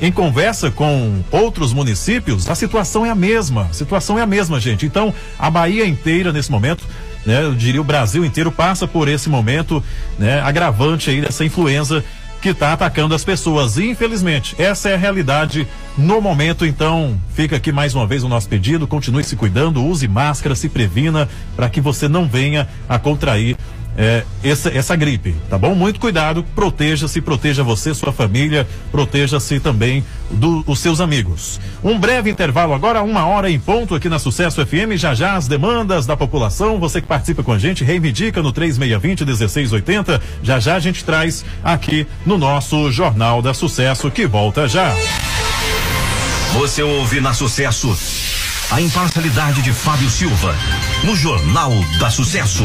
em conversa com outros municípios, a situação é a mesma. A situação é a mesma, gente. Então, a Bahia inteira nesse momento, né, eu diria o Brasil inteiro passa por esse momento, né, agravante aí dessa influenza que está atacando as pessoas. Infelizmente, essa é a realidade no momento. Então, fica aqui mais uma vez o nosso pedido. Continue se cuidando, use máscara, se previna para que você não venha a contrair é, essa, essa gripe, tá bom? Muito cuidado, proteja-se, proteja você, sua família, proteja-se também dos seus amigos. Um breve intervalo agora, uma hora em ponto aqui na Sucesso FM, já já as demandas da população, você que participa com a gente, reivindica no 3620-1680, já já a gente traz aqui no nosso Jornal da Sucesso, que volta já. Você ouve na Sucesso a imparcialidade de Fábio Silva no Jornal da Sucesso.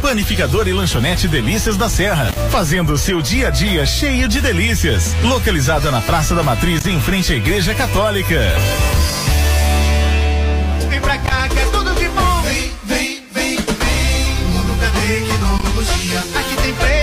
Panificador e lanchonete Delícias da Serra, fazendo o seu dia a dia cheio de delícias. Localizada na Praça da Matriz, em frente à Igreja Católica. Vem pra cá que é tudo de bom. Vem, vem, vem, vem. Mundo da tecnologia. Aqui tem preço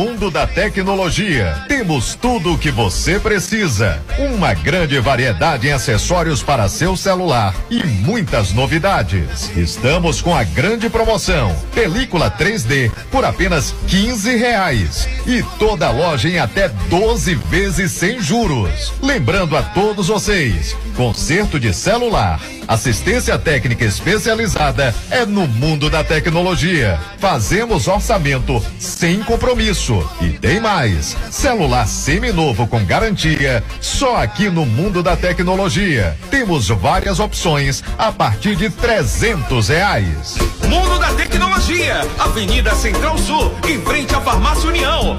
Mundo da Tecnologia. Temos tudo o que você precisa. Uma grande variedade em acessórios para seu celular e muitas novidades. Estamos com a grande promoção: película 3D por apenas 15 reais e toda loja em até 12 vezes sem juros. Lembrando a todos vocês, conserto de celular. Assistência técnica especializada é no mundo da tecnologia. Fazemos orçamento sem compromisso. E tem mais: celular seminovo com garantia, só aqui no mundo da tecnologia. Temos várias opções a partir de 300 reais. Mundo da Tecnologia, Avenida Central Sul, em frente à Farmácia União.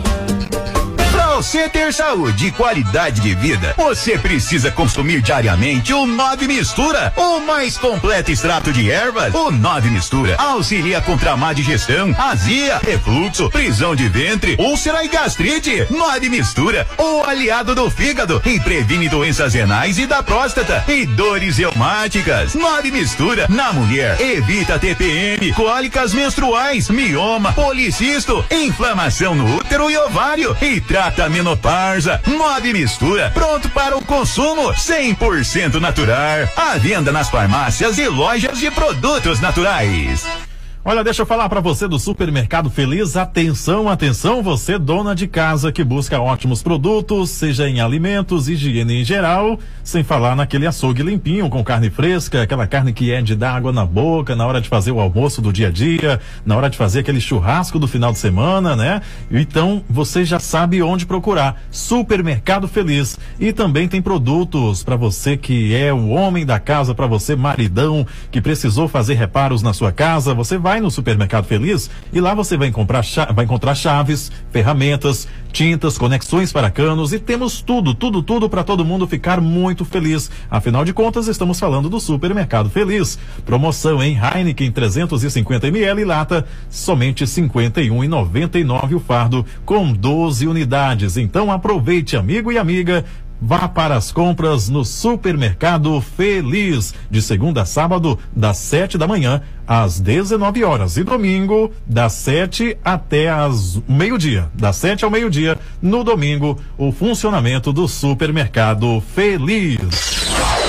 Você ter saúde e qualidade de vida, você precisa consumir diariamente o Nove Mistura, o mais completo extrato de ervas. O Nove Mistura auxilia contra a má digestão, azia, refluxo, prisão de ventre, úlcera e gastrite. Nove Mistura, o aliado do fígado e previne doenças renais e da próstata e dores reumáticas. Nove Mistura na mulher evita TPM, cólicas menstruais, mioma, policisto, inflamação no útero e ovário e trata a menopausa. Nove Mistura, pronto para o consumo, 100% natural. À venda nas farmácias e lojas de produtos naturais. Olha, deixa eu falar para você do Supermercado Feliz. Atenção, atenção, você dona de casa que busca ótimos produtos, seja em alimentos, higiene em geral, sem falar naquele açougue limpinho com carne fresca, aquela carne que é de dar água na boca na hora de fazer o almoço do dia a dia, na hora de fazer aquele churrasco do final de semana, né? Então, você já sabe onde procurar. Supermercado Feliz. E também tem produtos para você que é o homem da casa, para você maridão que precisou fazer reparos na sua casa, você vai vai no Supermercado Feliz e lá você vai encontrar, vai encontrar chaves, ferramentas, tintas, conexões para canos e temos tudo, tudo, tudo para todo mundo ficar muito feliz. Afinal de contas, estamos falando do Supermercado Feliz. Promoção em Heineken 350 ml lata, somente 51,99 o fardo com 12 unidades. Então aproveite, amigo e amiga. Vá para as compras no Supermercado Feliz, de segunda a sábado, das 7 da manhã às 19 horas e domingo, das 7 até as meio-dia. Das 7 ao meio-dia, no domingo, o funcionamento do Supermercado Feliz.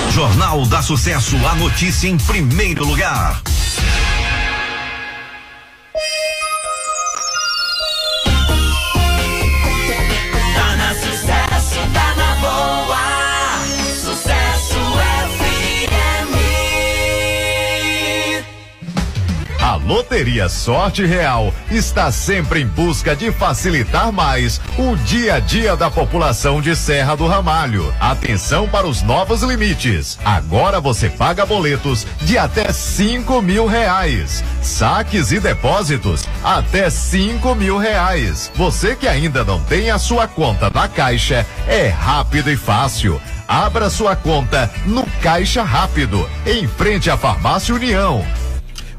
Jornal da Sucesso, a notícia em primeiro lugar. Loteria Sorte Real está sempre em busca de facilitar mais o dia a dia da população de Serra do Ramalho. Atenção para os novos limites. Agora você paga boletos de até cinco mil reais. Saques e depósitos até cinco mil reais. Você que ainda não tem a sua conta na Caixa, é rápido e fácil. Abra sua conta no Caixa Rápido, em frente à Farmácia União.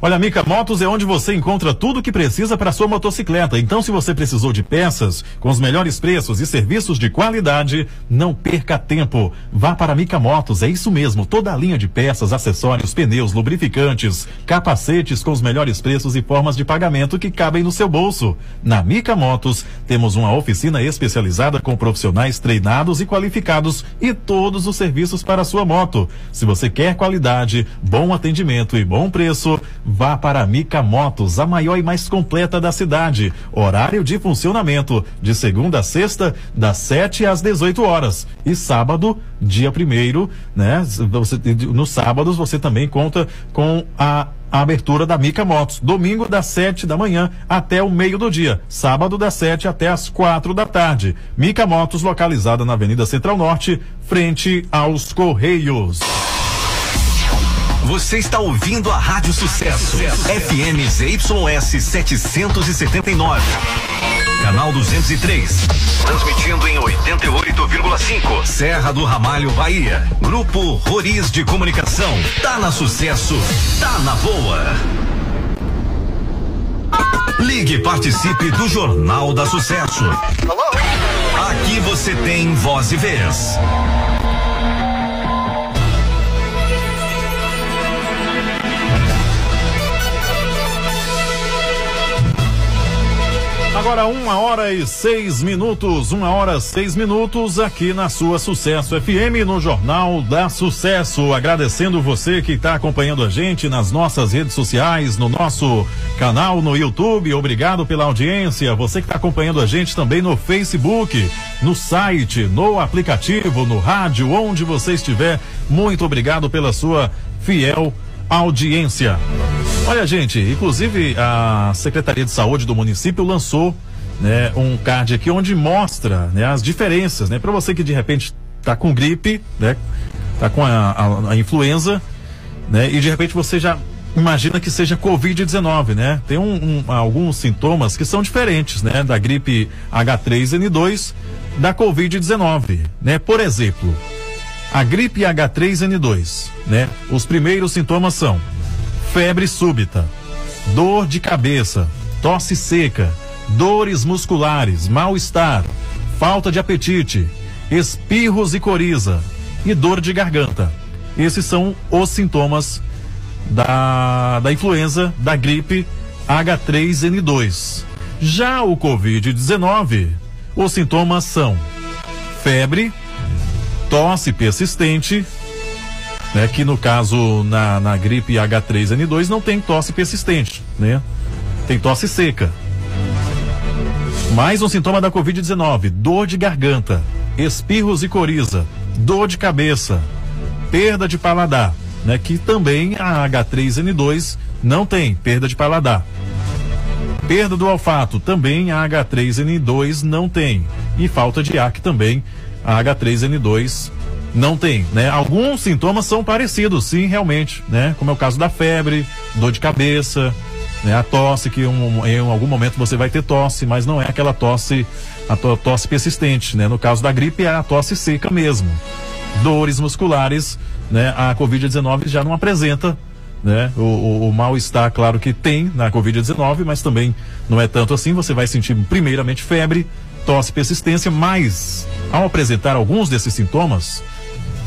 Olha, Mica Motos é onde você encontra tudo o que precisa para sua motocicleta. Então, se você precisou de peças com os melhores preços e serviços de qualidade, não perca tempo. Vá para Mica Motos, é isso mesmo. Toda a linha de peças, acessórios, pneus, lubrificantes, capacetes com os melhores preços e formas de pagamento que cabem no seu bolso. Na Mica Motos, temos uma oficina especializada com profissionais treinados e qualificados e todos os serviços para a sua moto. Se você quer qualidade, bom atendimento e bom preço, Vá para a Mica Motos, a maior e mais completa da cidade. Horário de funcionamento de segunda a sexta, das 7 às 18 horas. E sábado, dia primeiro, né? Você, nos sábados você também conta com a a abertura da Mica Motos. Domingo das 7 da manhã até o meio do dia. Sábado das 7 até as quatro da tarde. Mica Motos localizada na Avenida Central Norte, frente aos Correios. Você está ouvindo a Rádio Sucesso, FM ZYS 779. Canal 203. Transmitindo em 88,5. Serra do Ramalho, Bahia. Grupo Roriz de Comunicação. Tá na sucesso, tá na boa. Ligue e participe do Jornal da Sucesso. Aqui você tem voz e vez. Agora uma hora e seis minutos, uma hora seis minutos aqui na sua Sucesso FM no Jornal da Sucesso. Agradecendo você que está acompanhando a gente nas nossas redes sociais, no nosso canal no YouTube. Obrigado pela audiência. Você que está acompanhando a gente também no Facebook, no site, no aplicativo, no rádio, onde você estiver. Muito obrigado pela sua fiel audiência. Olha, gente, inclusive a Secretaria de Saúde do município lançou né, um card aqui onde mostra né, as diferenças, né? Para você que de repente está com gripe, né? Tá com a, a, a influenza, né? E de repente você já imagina que seja Covid-19, né? Tem um, um, alguns sintomas que são diferentes, né? Da gripe H3N2 da Covid-19, né? Por exemplo, a gripe H3N2, né? Os primeiros sintomas são febre súbita, dor de cabeça, tosse seca, dores musculares, mal-estar, falta de apetite, espirros e coriza e dor de garganta. Esses são os sintomas da, da influenza, da gripe H3N2. Já o Covid-19, os sintomas são febre, tosse persistente, né, que no caso na, na gripe H3N2 não tem tosse persistente, né? Tem tosse seca. Mais um sintoma da Covid-19: dor de garganta, espirros e coriza, dor de cabeça, perda de paladar, né? Que também a H3N2 não tem perda de paladar. Perda do olfato, também a H3N2 não tem. E falta de ar, que também a H3N2 não tem, né? Alguns sintomas são parecidos, sim, realmente, né? Como é o caso da febre, dor de cabeça, né? A tosse, que um, em algum momento você vai ter tosse, mas não é aquela tosse, a to tosse persistente, né? No caso da gripe é a tosse seca mesmo. Dores musculares, né? A Covid-19 já não apresenta, né? O, o, o mal-estar, claro que tem na Covid-19, mas também não é tanto assim. Você vai sentir primeiramente febre, tosse, persistência, mas ao apresentar alguns desses sintomas,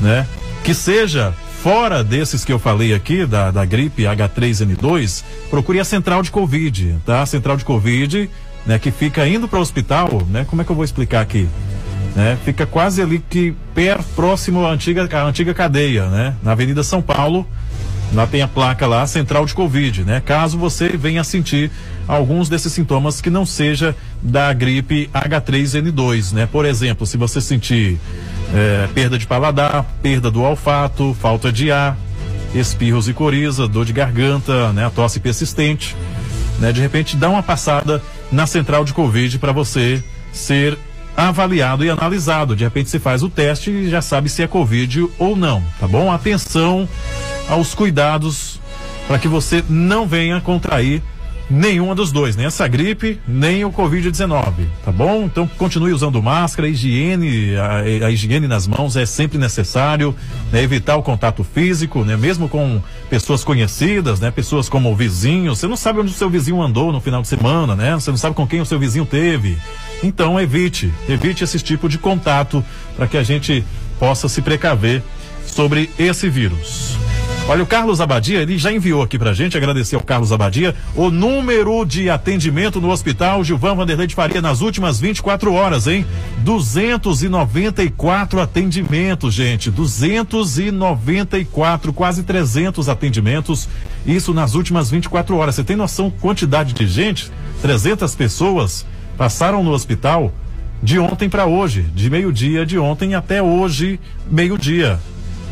né? Que seja fora desses que eu falei aqui, da, da gripe H3N2, procure a central de Covid, tá? A central de Covid, né? Que fica indo para o hospital, né? Como é que eu vou explicar aqui? Né? Fica quase ali que per, próximo à antiga, à antiga cadeia, né? Na Avenida São Paulo, lá tem a placa lá, central de Covid, né? Caso você venha sentir alguns desses sintomas que não seja da gripe H3N2, né? Por exemplo, se você sentir é, perda de paladar, perda do olfato, falta de ar, espirros e coriza, dor de garganta, né? Tosse persistente, né? De repente dá uma passada na central de Covid para você ser avaliado e analisado. De repente você faz o teste e já sabe se é Covid ou não, tá bom? Atenção aos cuidados para que você não venha contrair nenhuma dos dois, nem essa gripe, nem o Covid-19, tá bom? Então continue usando máscara, higiene, a, a higiene nas mãos é sempre necessário, né? evitar o contato físico, né? Mesmo com pessoas conhecidas, né? Pessoas como o vizinho, você não sabe onde o seu vizinho andou no final de semana, né? Você não sabe com quem o seu vizinho teve. Então evite, evite esse tipo de contato para que a gente possa se precaver sobre esse vírus. Olha, o Carlos Abadia, ele já enviou aqui pra gente, agradecer ao Carlos Abadia, o número de atendimento no hospital Gilvan Vanderlei de Faria nas últimas 24 horas, hein? 294 atendimentos, gente. 294, quase 300 atendimentos. Isso nas últimas 24 horas. Você tem noção quantidade de gente? 300 pessoas passaram no hospital de ontem para hoje, de meio-dia de ontem até hoje, meio-dia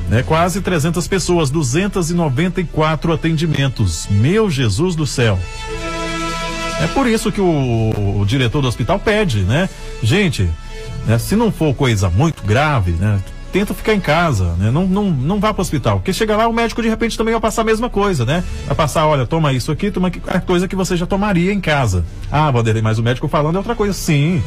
né? Quase 300 pessoas, 294 atendimentos. Meu Jesus do céu. É por isso que o, o diretor do hospital pede, né? Gente, né, se não for coisa muito grave, né? Tenta ficar em casa, né? Não, não, não vá para o hospital. Porque chega lá, o médico de repente também vai passar a mesma coisa, né? Vai passar, olha, toma isso aqui, toma a coisa que você já tomaria em casa. Ah, Vanderlei, mas o médico falando é outra coisa. Sim.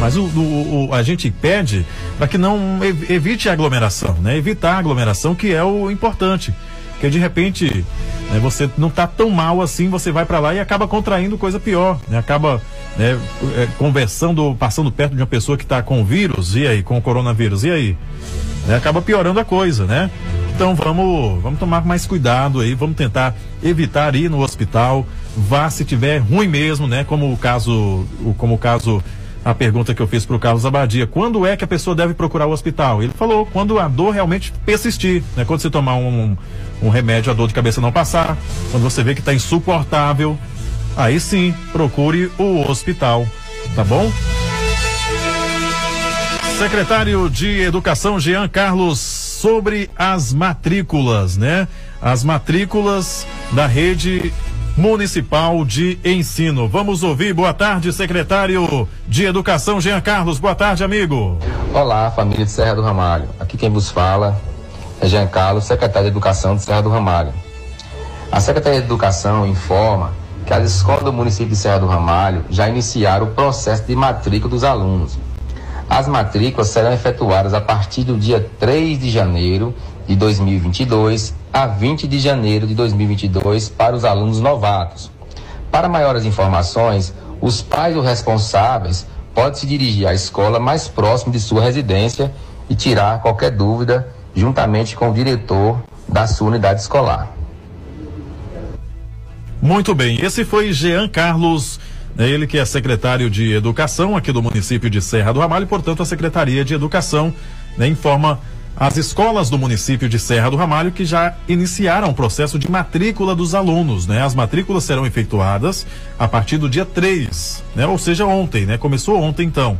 Mas o, o, o a gente pede para que não evite a aglomeração, né? Evitar a aglomeração, que é o importante. Porque de repente né, você não está tão mal assim, você vai para lá e acaba contraindo coisa pior, né? Acaba né, é, conversando, passando perto de uma pessoa que está com vírus, e aí, com o coronavírus, e aí? Né, acaba piorando a coisa, né? Então vamos, vamos tomar mais cuidado aí, vamos tentar evitar ir no hospital, vá se tiver ruim mesmo, né? Como o caso, como o caso a pergunta que eu fiz para o Carlos Abadia. Quando é que a pessoa deve procurar o hospital? Ele falou quando a dor realmente persistir, né? Quando você tomar um, um remédio, a dor de cabeça não passar, quando você vê que está insuportável, aí sim, procure o hospital, tá bom? Secretário de Educação Jean Carlos sobre as matrículas, né? As matrículas da rede Municipal de Ensino. Vamos ouvir. Boa tarde, secretário de Educação, Jean Carlos. Boa tarde, amigo. Olá, família de Serra do Ramalho. Aqui quem vos fala é Jean Carlos, secretário de Educação de Serra do Ramalho. A Secretaria de Educação informa que as escolas do município de Serra do Ramalho já iniciaram o processo de matrícula dos alunos. As matrículas serão efetuadas a partir do dia 3 de janeiro de 2022 a 20 de janeiro de 2022 para os alunos novatos. Para maiores informações, os pais ou responsáveis podem se dirigir à escola mais próxima de sua residência e tirar qualquer dúvida juntamente com o diretor da sua unidade escolar. Muito bem, esse foi Jean Carlos, né, ele que é secretário de Educação aqui do município de Serra do Ramalho, portanto a Secretaria de Educação né, informa as escolas do município de Serra do Ramalho que já iniciaram o processo de matrícula dos alunos, né? As matrículas serão efetuadas a partir do dia 3, né? Ou seja, ontem, né? Começou ontem então,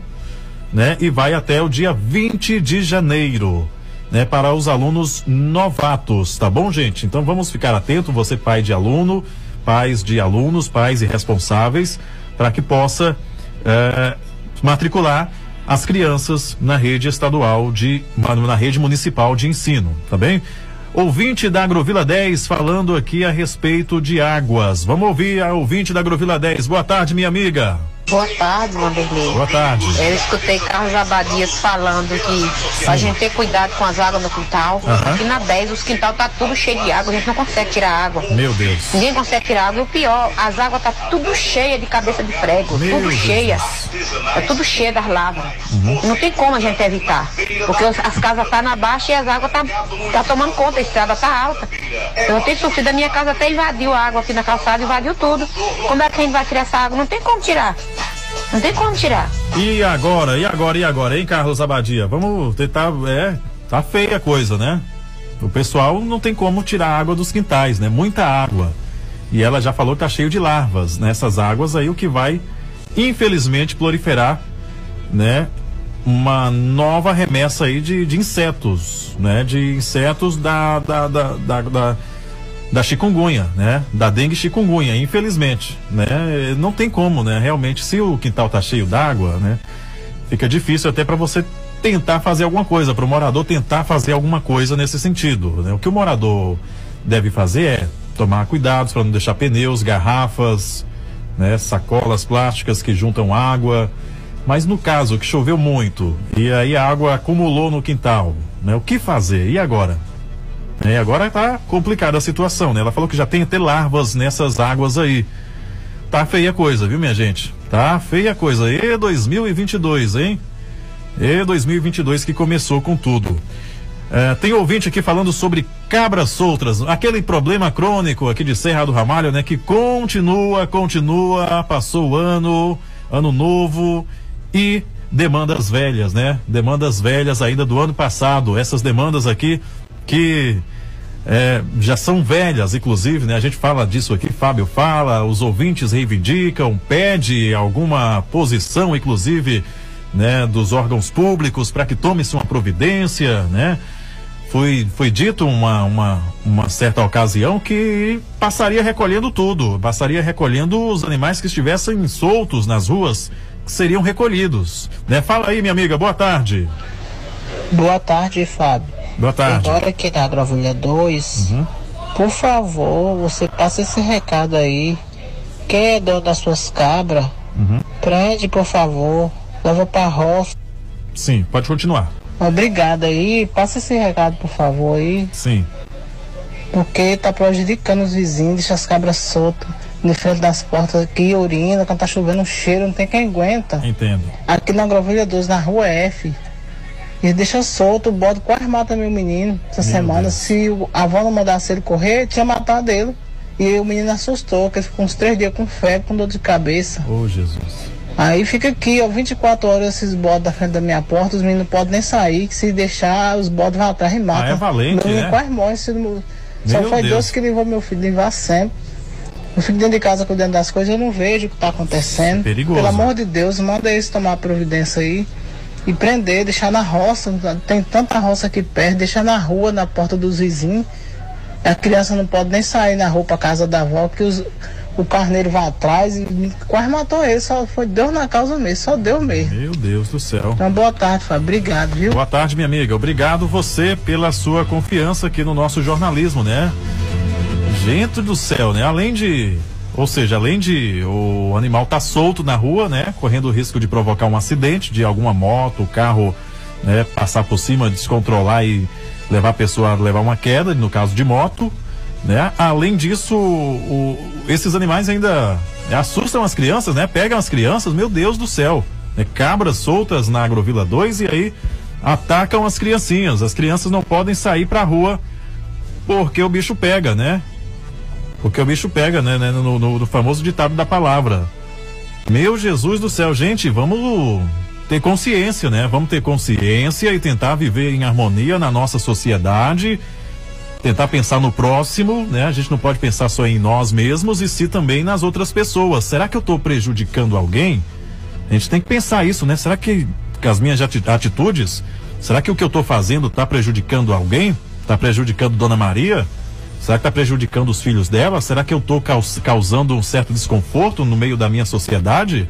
né? E vai até o dia 20 de janeiro. Né, para os alunos novatos, tá bom, gente? Então vamos ficar atento, você pai de aluno, pais de alunos, pais e responsáveis, para que possa eh, matricular as crianças na rede estadual de na rede municipal de ensino, tá bem? Ouvinte da Agrovila 10 falando aqui a respeito de águas. Vamos ouvir a ouvinte da Agrovila 10. Boa tarde, minha amiga. Boa tarde, Vanderlei. Boa tarde. Eu escutei Carlos Abadias falando que a gente ter cuidado com as águas no quintal. Aham. Aqui na 10, os quintal tá tudo cheio de água, a gente não consegue tirar água. Meu Deus. Ninguém consegue tirar água. E o pior, as águas tá tudo cheia de cabeça de prego, Meu tudo Deus. cheia. É tudo cheia das lavas. Uhum. Não tem como a gente evitar. Porque os- as casas tá na baixa e as águas tá, tá tomando conta, a estrada tá alta. Então, Eu tenho sofrido, a minha casa até invadiu a água aqui na calçada, invadiu tudo. Como é que a gente vai tirar essa água? Não tem como tirar. Não tem como tirar. E agora, e agora, e agora, hein, Carlos Abadia? Vamos tentar. É, tá feia a coisa, né? O pessoal não tem como tirar água dos quintais, né? Muita água. E ela já falou que tá cheio de larvas nessas águas aí, o que vai, infelizmente, proliferar, né? Uma nova remessa aí de, de insetos, né? De insetos da, da, da, da, da da chikungunya, né? Da dengue chikungunya, infelizmente, né? Não tem como, né? Realmente, se o quintal tá cheio d'água, né? Fica difícil até para você tentar fazer alguma coisa, para o morador tentar fazer alguma coisa nesse sentido, né? O que o morador deve fazer é tomar cuidados para não deixar pneus, garrafas, né? Sacolas plásticas que juntam água. Mas no caso que choveu muito e aí a água acumulou no quintal, né? O que fazer? E agora? É, agora tá complicada a situação, né? Ela falou que já tem até larvas nessas águas aí. Tá feia a coisa, viu, minha gente? Tá feia a coisa. E 2022, hein? E 2022 que começou com tudo. É, tem ouvinte aqui falando sobre cabras soltas, aquele problema crônico aqui de Serra do Ramalho, né? Que continua, continua, passou o ano, ano novo e demandas velhas, né? Demandas velhas ainda do ano passado. Essas demandas aqui que é, já são velhas, inclusive, né? A gente fala disso aqui, Fábio fala, os ouvintes reivindicam, pede alguma posição, inclusive, né, dos órgãos públicos para que tome-se uma providência, né? Foi, foi dito uma, uma, uma certa ocasião que passaria recolhendo tudo, passaria recolhendo os animais que estivessem soltos nas ruas, que seriam recolhidos, né? Fala aí, minha amiga, boa tarde. Boa tarde, Fábio. Boa tarde. Agora aqui na Agrovilha 2, por favor, você passa esse recado aí. Quem é dono das suas cabras, prende, por favor. Leva pra roça. Sim, pode continuar. Obrigado aí. Passa esse recado, por favor aí. Sim. Porque tá prejudicando os vizinhos, deixa as cabras soltas na frente das portas aqui, urina, quando tá chovendo um cheiro, não tem quem aguenta. Entendo. Aqui na Agrovilha 12, na rua F. E deixa solto, o bode quase mata meu menino essa Meu semana. Deus. Se a avó não mandasse ele correr, tinha matado ele. E o menino assustou, que ele ficou uns três dias com febre, com dor de cabeça. Oh, Jesus. Aí fica aqui, ó, 24 horas esses bodes da frente da minha porta, os meninos não podem nem sair, que se deixar, os bodes vão atrás e matam. Ah, é valente, meu menino né? quase morre. Se não- Só foi Deus. Deus que livrou meu filho, livrar sempre. Eu fico dentro de casa cuidando das coisas, eu não vejo o que tá acontecendo. Perigoso. Pelo amor de Deus, manda eles tomar providência aí e prender, deixar na roça. Tem tanta roça aqui perto, deixar na rua, na porta dos vizinhos. A criança não pode nem sair na rua pra casa da avó, que os- o carneiro vai atrás e quase matou ele. Só foi Deus na causa mesmo, só Deus mesmo. Meu Deus do céu. Então, boa tarde, Fábio. Obrigado, viu? Boa tarde, minha amiga. Obrigado você pela sua confiança aqui no nosso jornalismo, né? Gente do céu, né? Além de. Ou seja, além de o animal estar tá solto na rua, né? Correndo o risco de provocar um acidente de alguma moto, carro, né? Passar por cima, descontrolar e levar a pessoa a levar uma queda, no caso de moto, né? Além disso, o, esses animais ainda assustam as crianças, né? Pegam as crianças, meu Deus do céu. Né? Cabras soltas na Agrovila 2 e aí atacam as criancinhas. As crianças não podem sair pra rua porque o bicho pega, né? Porque o bicho pega, né? né? No, no, no famoso ditado da palavra. Meu Jesus do céu, gente, vamos ter consciência, né? Vamos ter consciência e tentar viver em harmonia na nossa sociedade tentar pensar no próximo, né? A gente não pode pensar só em nós mesmos e sim também nas outras pessoas. Será que eu estou prejudicando alguém? A gente tem que pensar isso, né? Será que, que as minhas atitudes, será que o que eu estou fazendo está prejudicando alguém? Está prejudicando Dona Maria? Será que está prejudicando os filhos dela? Será que eu estou causando um certo desconforto no meio da minha sociedade?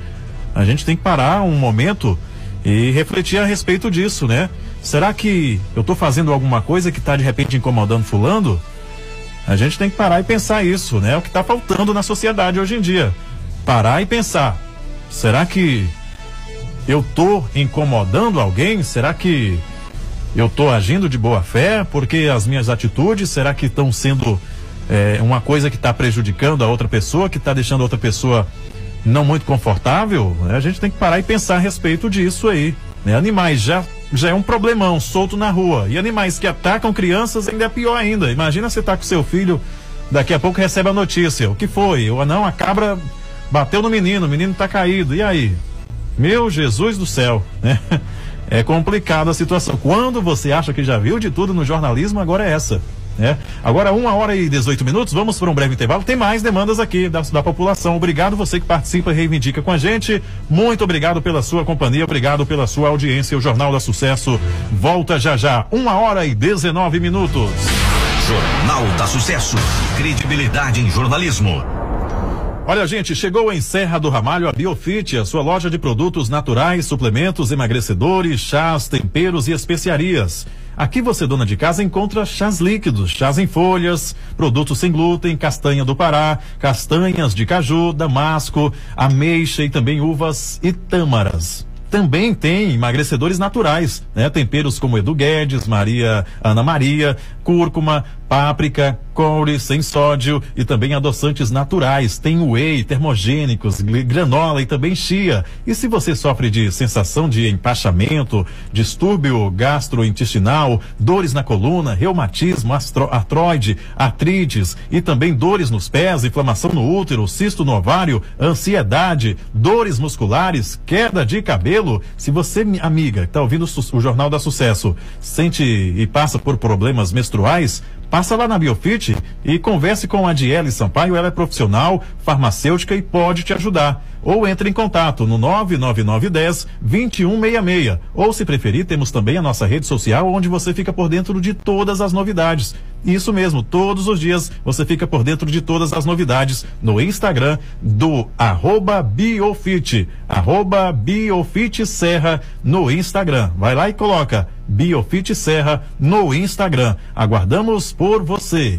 A gente tem que parar um momento e refletir a respeito disso, né? Será que eu estou fazendo alguma coisa que está de repente incomodando fulano? A gente tem que parar e pensar isso, né? É o que está faltando na sociedade hoje em dia. Parar e pensar. Será que eu estou incomodando alguém? Será que eu estou agindo de boa fé? Porque as minhas atitudes, será que estão sendo é, uma coisa que está prejudicando a outra pessoa, que está deixando a outra pessoa não muito confortável? A gente tem que parar e pensar a respeito disso aí. Né? Animais já já é um problemão solto na rua. E animais que atacam crianças ainda é pior ainda. Imagina você tá com seu filho, daqui a pouco recebe a notícia. O que foi? Ou não, a cabra bateu no menino, o menino tá caído. E aí? Meu Jesus do céu, né? É complicada a situação. Quando você acha que já viu de tudo no jornalismo, agora é essa. Né? Agora, uma hora e 18 minutos, vamos para um breve intervalo. Tem mais demandas aqui da, da população. Obrigado você que participa e reivindica com a gente. Muito obrigado pela sua companhia, obrigado pela sua audiência. O Jornal da Sucesso volta já já. Uma hora e 19 minutos. Jornal da Sucesso. Credibilidade em jornalismo. Olha, gente, chegou em Serra do Ramalho a Biofit, a sua loja de produtos naturais, suplementos, emagrecedores, chás, temperos e especiarias. Aqui você, dona de casa, encontra chás líquidos, chás em folhas, produtos sem glúten, castanha do Pará, castanhas de caju, damasco, ameixa e também uvas e tâmaras também tem emagrecedores naturais, né? Temperos como Edu Guedes, Maria, Ana Maria, cúrcuma, páprica, coure sem sódio e também adoçantes naturais. Tem whey, termogênicos, granola e também chia. E se você sofre de sensação de empachamento, distúrbio gastrointestinal, dores na coluna, reumatismo, artroide, artrites e também dores nos pés, inflamação no útero, cisto no ovário, ansiedade, dores musculares, queda de cabelo, se você, amiga, está ouvindo o Jornal da Sucesso, sente e passa por problemas menstruais, Passa lá na Biofit e converse com a Diele Sampaio, ela é profissional, farmacêutica e pode te ajudar. Ou entre em contato no 99910 2166. Ou se preferir, temos também a nossa rede social onde você fica por dentro de todas as novidades. Isso mesmo, todos os dias você fica por dentro de todas as novidades no Instagram do arroba Biofit, arroba Biofit Serra no Instagram. Vai lá e coloca Biofit Serra no Instagram. Aguardamos por você.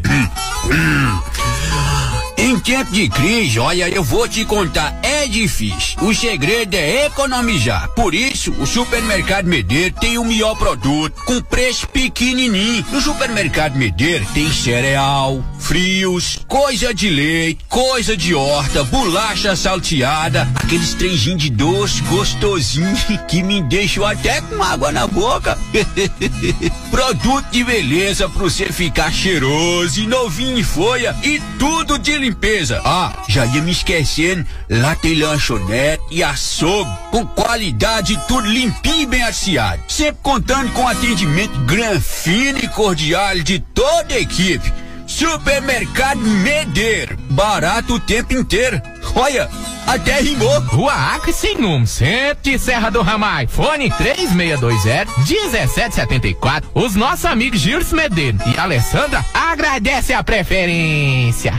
Em tempo de crise, olha, eu vou te contar, é difícil. O segredo é economizar. Por isso, o Supermercado Medeiro tem o melhor produto, com preço pequenininho. No Supermercado Medeiro tem cereal, frios, coisa de leite, coisa de horta, bolacha salteada, aqueles trenzinhos de doce gostosinho que me deixam até com água na boca. Produto de beleza para você ficar cheiroso e novinho em folha e tudo de limpeza. Ah, já ia me esquecendo, lá tem lanchonete e açougue com qualidade tudo limpinho e bem aciado. Sempre contando com atendimento granfino e cordial de toda a equipe. Supermercado Medeiro. Barato o tempo inteiro. Olha, até rimou. Rua Acre sem número, centro Serra do Ramai. Fone 3620-1774. Os nossos amigos Gilles Medeiro e Alessandra agradecem a preferência.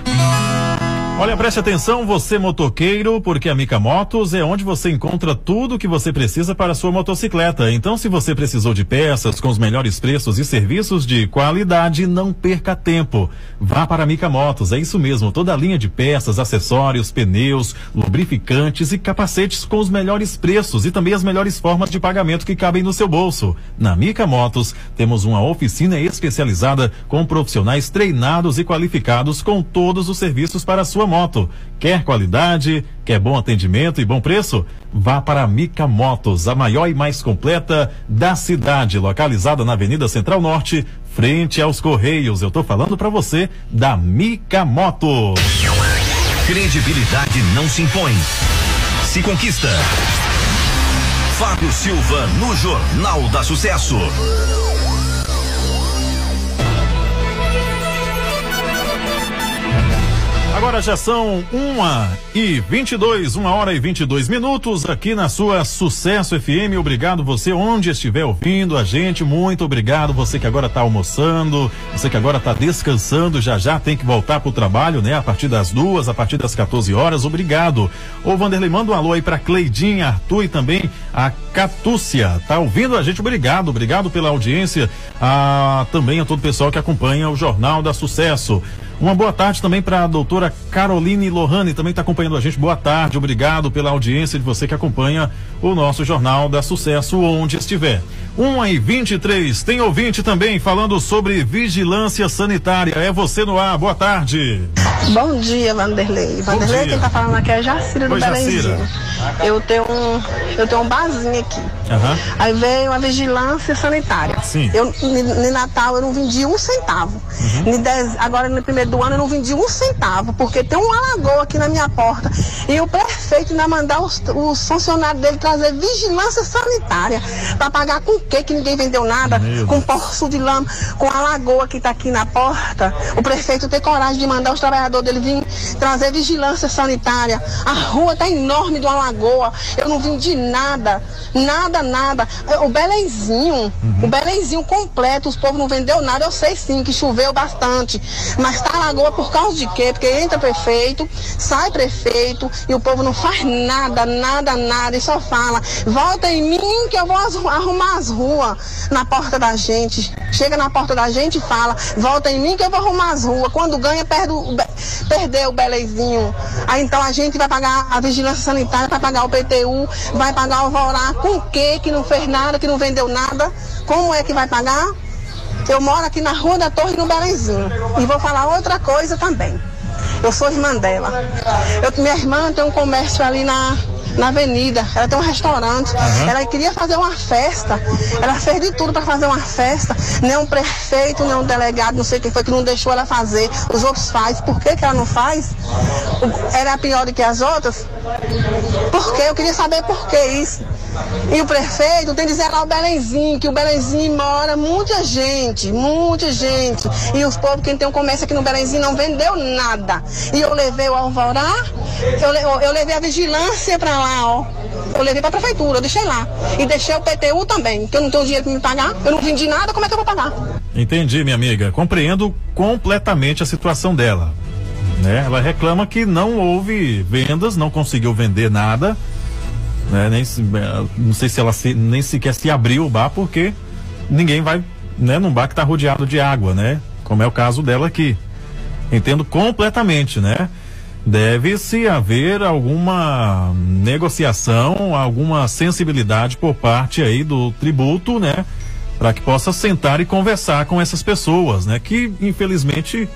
Olha, preste atenção, você motoqueiro, porque a Mica Motos é onde você encontra tudo o que você precisa para a sua motocicleta. Então, se você precisou de peças com os melhores preços e serviços de qualidade, não perca tempo. Vá para a Mica Motos, é isso mesmo, toda a linha de peças, acessórios, pneus, lubrificantes e capacetes com os melhores preços e também as melhores formas de pagamento que cabem no seu bolso. Na Mica Motos, temos uma oficina especializada com profissionais treinados e qualificados com todos os serviços para a sua moto. Quer qualidade? Quer bom atendimento e bom preço? Vá para a Mica Motos, a maior e mais completa da cidade, localizada na Avenida Central Norte, frente aos Correios. Eu tô falando para você da Mica Motos. Credibilidade não se impõe. Se conquista. Fábio Silva no Jornal da Sucesso. Agora já são uma e vinte e dois, uma hora e vinte e dois minutos aqui na sua Sucesso FM. Obrigado você onde estiver ouvindo a gente, muito obrigado você que agora está almoçando, você que agora está descansando, já já tem que voltar para o trabalho, né? A partir das duas, a partir das 14 horas. Obrigado. Ô Vanderlei, manda um alô aí para Cleidinha, Arthur e também a Catúcia. Tá ouvindo a gente? Obrigado, obrigado pela audiência. A, também a todo o pessoal que acompanha o Jornal da Sucesso. Uma boa tarde também para a doutora Caroline Lohane, também está acompanhando a gente. Boa tarde, obrigado pela audiência de você que acompanha o nosso Jornal da Sucesso, onde estiver. 1 e 23 tem ouvinte também falando sobre vigilância sanitária. É você no ar, boa tarde. Bom dia, Vanderlei. Vanderlei, dia. quem tá falando aqui é Jacira do Belenzinho. Eu tenho um, eu tenho um barzinho aqui. Aham. Aí veio a vigilância sanitária. Sim. Eu, no Natal eu não vendi um centavo. Uhum. Dez- agora no primeiro do ano eu não vendi um centavo, porque tem uma lagoa aqui na minha porta. E o prefeito ainda mandar os, os funcionários dele trazer vigilância sanitária para pagar com o quê que ninguém vendeu nada? Meu com poço de lama, com a lagoa que está aqui na porta. O prefeito tem coragem de mandar os trabalhadores dele vir trazer vigilância sanitária. A rua está enorme de uma lagoa. Eu não vendi nada. Nada, nada. O Belenzinho, o Belenzinho completo, os povos não vendeu nada. Eu sei sim que choveu bastante. Mas tá lagoa por causa de quê? Porque entra prefeito, sai prefeito e o povo não faz nada, nada, nada. E só fala, volta em mim que eu vou arrumar as ruas na porta da gente. Chega na porta da gente e fala, volta em mim que eu vou arrumar as ruas. Quando ganha, perde o, perdeu o Belezinho. Aí então a gente vai pagar a vigilância sanitária, vai pagar o PTU, vai pagar o Alvorá. Com o quê? Que não fez nada, que não vendeu nada. Como é que vai pagar? Eu moro aqui na Rua da Torre no Belenzinho. E vou falar outra coisa também. Eu sou irmã dela. Eu, minha irmã tem um comércio ali na, na avenida. Ela tem um restaurante. Ela queria fazer uma festa. Ela fez de tudo para fazer uma festa. Nem um prefeito, nem um delegado, não sei quem foi que não deixou ela fazer. Os outros faz. Por que, que ela não faz? É pior do que as outras? Por quê? Eu queria saber por que isso. E o prefeito tem que dizer lá o Belenzinho, que o Belenzinho mora muita gente, muita gente. E os povos, quem tem um comércio aqui no Belenzinho, não vendeu nada. E eu levei o Alvorá, eu, eu levei a vigilância pra lá, ó. Eu levei pra prefeitura, deixei lá. E deixei o PTU também, que eu não tenho dinheiro pra me pagar. Eu não vendi nada, como é que eu vou pagar? Entendi, minha amiga. Compreendo completamente a situação dela. Né? Ela reclama que não houve vendas, não conseguiu vender nada. Né? Nem, eh, não sei se ela se- nem sequer se abriu o bar, porque ninguém vai né, num bar que está rodeado de água, né? Como é o caso dela aqui. Entendo completamente, né? Deve-se haver alguma negociação, alguma sensibilidade por parte aí do tributo, né? Para que possa sentar e conversar com essas pessoas, né? Que infelizmente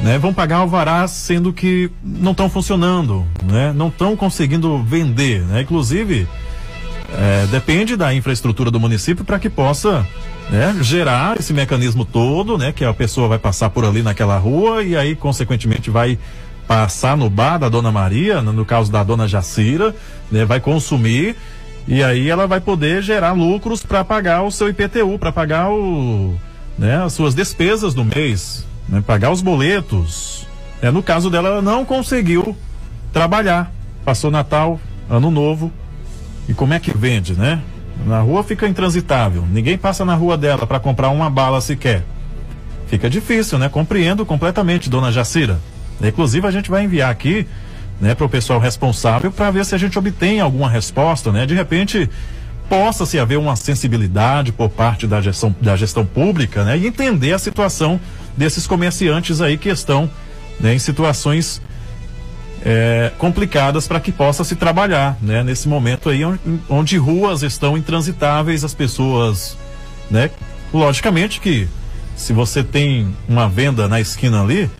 né, vão pagar alvarás sendo que não estão funcionando, né? Não estão conseguindo vender, né? Inclusive, é, depende da infraestrutura do município para que possa né, gerar esse mecanismo todo, né? Que a pessoa vai passar por ali naquela rua e aí, consequentemente, vai passar no bar da Dona Maria, no no caso da Dona Jacira, né? Vai consumir e aí ela vai poder gerar lucros para pagar o seu IPTU, para pagar o, né, as suas despesas do mês, né, pagar os boletos. É, no caso dela, ela não conseguiu trabalhar. Passou Natal, Ano Novo. E como é que vende, né? Na rua fica intransitável. Ninguém passa na rua dela para comprar uma bala sequer. Fica difícil, né? Compreendo completamente, dona Jacira. Inclusive a gente vai enviar aqui, né, para o pessoal responsável para ver se a gente obtém alguma resposta, né? De repente possa se haver uma sensibilidade por parte da gestão, da gestão pública, né? E entender a situação desses comerciantes aí que estão né, em situações é, complicadas para que possa se trabalhar, né? Nesse momento aí onde, onde ruas estão intransitáveis, as pessoas, né? Logicamente que se você tem uma venda na esquina ali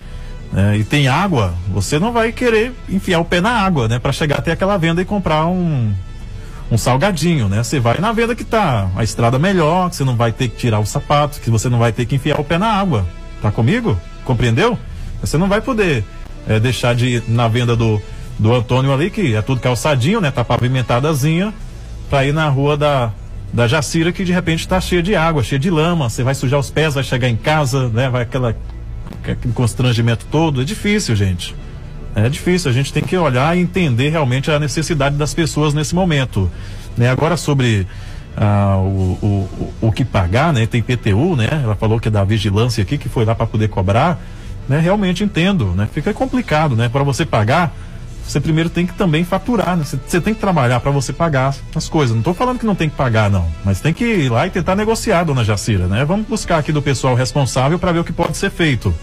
né, e tem água, você não vai querer enfiar o pé na água, né? Para chegar até aquela venda e comprar um um salgadinho, né? Você vai na venda que tá a estrada melhor, que você não vai ter que tirar os sapatos, que você não vai ter que enfiar o pé na água. Tá comigo? Compreendeu? Você não vai poder é, deixar de ir na venda do, do Antônio ali, que é tudo calçadinho, né? Tá pavimentadazinha, pra ir na rua da, da Jacira, que de repente tá cheia de água, cheia de lama. Você vai sujar os pés, vai chegar em casa, né? Vai aquela, aquele constrangimento todo. É difícil, gente. É difícil, a gente tem que olhar e entender realmente a necessidade das pessoas nesse momento. Né? Agora sobre ah, o, o, o, que pagar, né? Tem PTU, né? Ela falou que é da vigilância aqui, que foi lá para poder cobrar. Né? Realmente entendo, né? Fica complicado, né? Para você pagar, você primeiro tem que também faturar, né? Você tem que trabalhar para você pagar as coisas. Não estou falando que não tem que pagar, não. Mas tem que ir lá e tentar negociar, dona Jacira, né? Vamos buscar aqui do pessoal responsável para ver o que pode ser feito.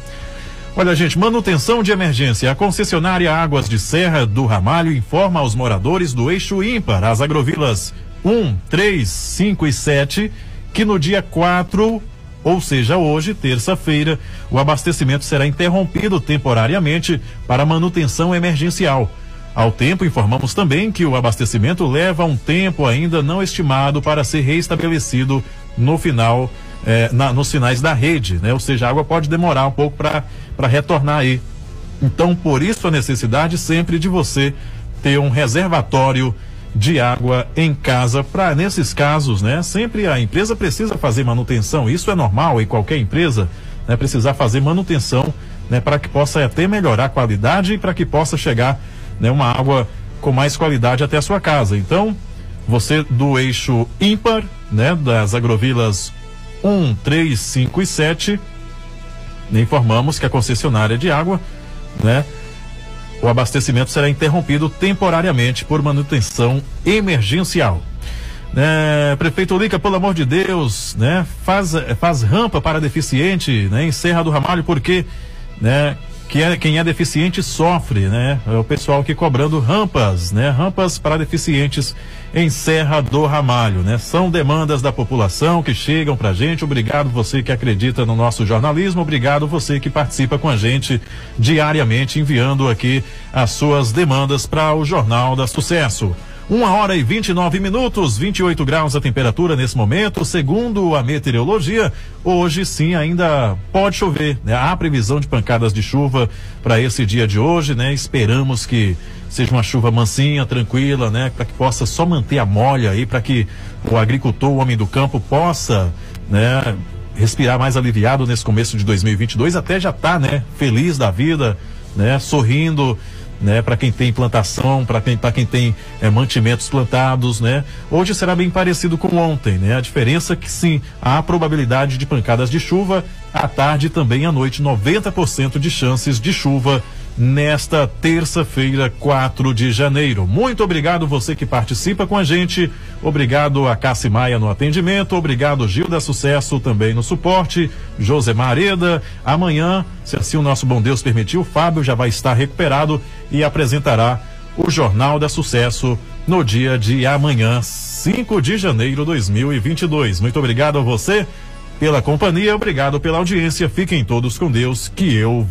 Olha, gente, manutenção de emergência. A concessionária Águas de Serra do Ramalho informa aos moradores do eixo ímpar, as agrovilas 1, 3, 5 e 7, que no dia 4, ou seja, hoje, terça-feira, o abastecimento será interrompido temporariamente para manutenção emergencial. Ao tempo, informamos também que o abastecimento leva um tempo ainda não estimado para ser reestabelecido no final é, na, nos sinais da rede, né? Ou seja, a água pode demorar um pouco para retornar aí. Então, por isso a necessidade sempre de você ter um reservatório de água em casa para nesses casos, né? Sempre a empresa precisa fazer manutenção. Isso é normal em qualquer empresa, né? Precisar fazer manutenção, né? Para que possa até melhorar a qualidade e para que possa chegar, né? Uma água com mais qualidade até a sua casa. Então, você do eixo ímpar, né? Das agrovilas 1, 3, 5 e 7. Informamos que a concessionária de água, né? O abastecimento será interrompido temporariamente por manutenção emergencial. É, prefeito Lica, pelo amor de Deus, né? Faz, faz rampa para deficiente, né? Em Serra do Ramalho, porque, né? que é, quem é deficiente sofre, né? É o pessoal aqui cobrando rampas, né? Rampas para deficientes em Serra do Ramalho, né? São demandas da população que chegam pra gente. Obrigado você que acredita no nosso jornalismo, obrigado você que participa com a gente diariamente enviando aqui as suas demandas para o Jornal da Sucesso. Uma hora e 29 minutos, 28 graus a temperatura nesse momento. Segundo a meteorologia, hoje sim ainda pode chover. Né? Há previsão de pancadas de chuva para esse dia de hoje, né? Esperamos que seja uma chuva mansinha, tranquila, né? Para que possa só manter a molha aí, para que o agricultor, o homem do campo, possa, né? Respirar mais aliviado nesse começo de 2022, até já tá, né? Feliz da vida, né? Sorrindo né? Para quem tem plantação, para quem, quem tem é, mantimentos plantados, né? Hoje será bem parecido com ontem, né? A diferença é que sim, há probabilidade de pancadas de chuva à tarde e também à noite, 90% de chances de chuva nesta terça-feira, 4 de janeiro. Muito obrigado você que participa com a gente. Obrigado a Cassi Maia no atendimento. Obrigado Gil da Sucesso também no suporte. José Mareda. Amanhã, se assim o nosso bom Deus permitir, o Fábio já vai estar recuperado e apresentará o Jornal da Sucesso no dia de amanhã, 5 de janeiro de 2022. Muito obrigado a você pela companhia, obrigado pela audiência. Fiquem todos com Deus, que eu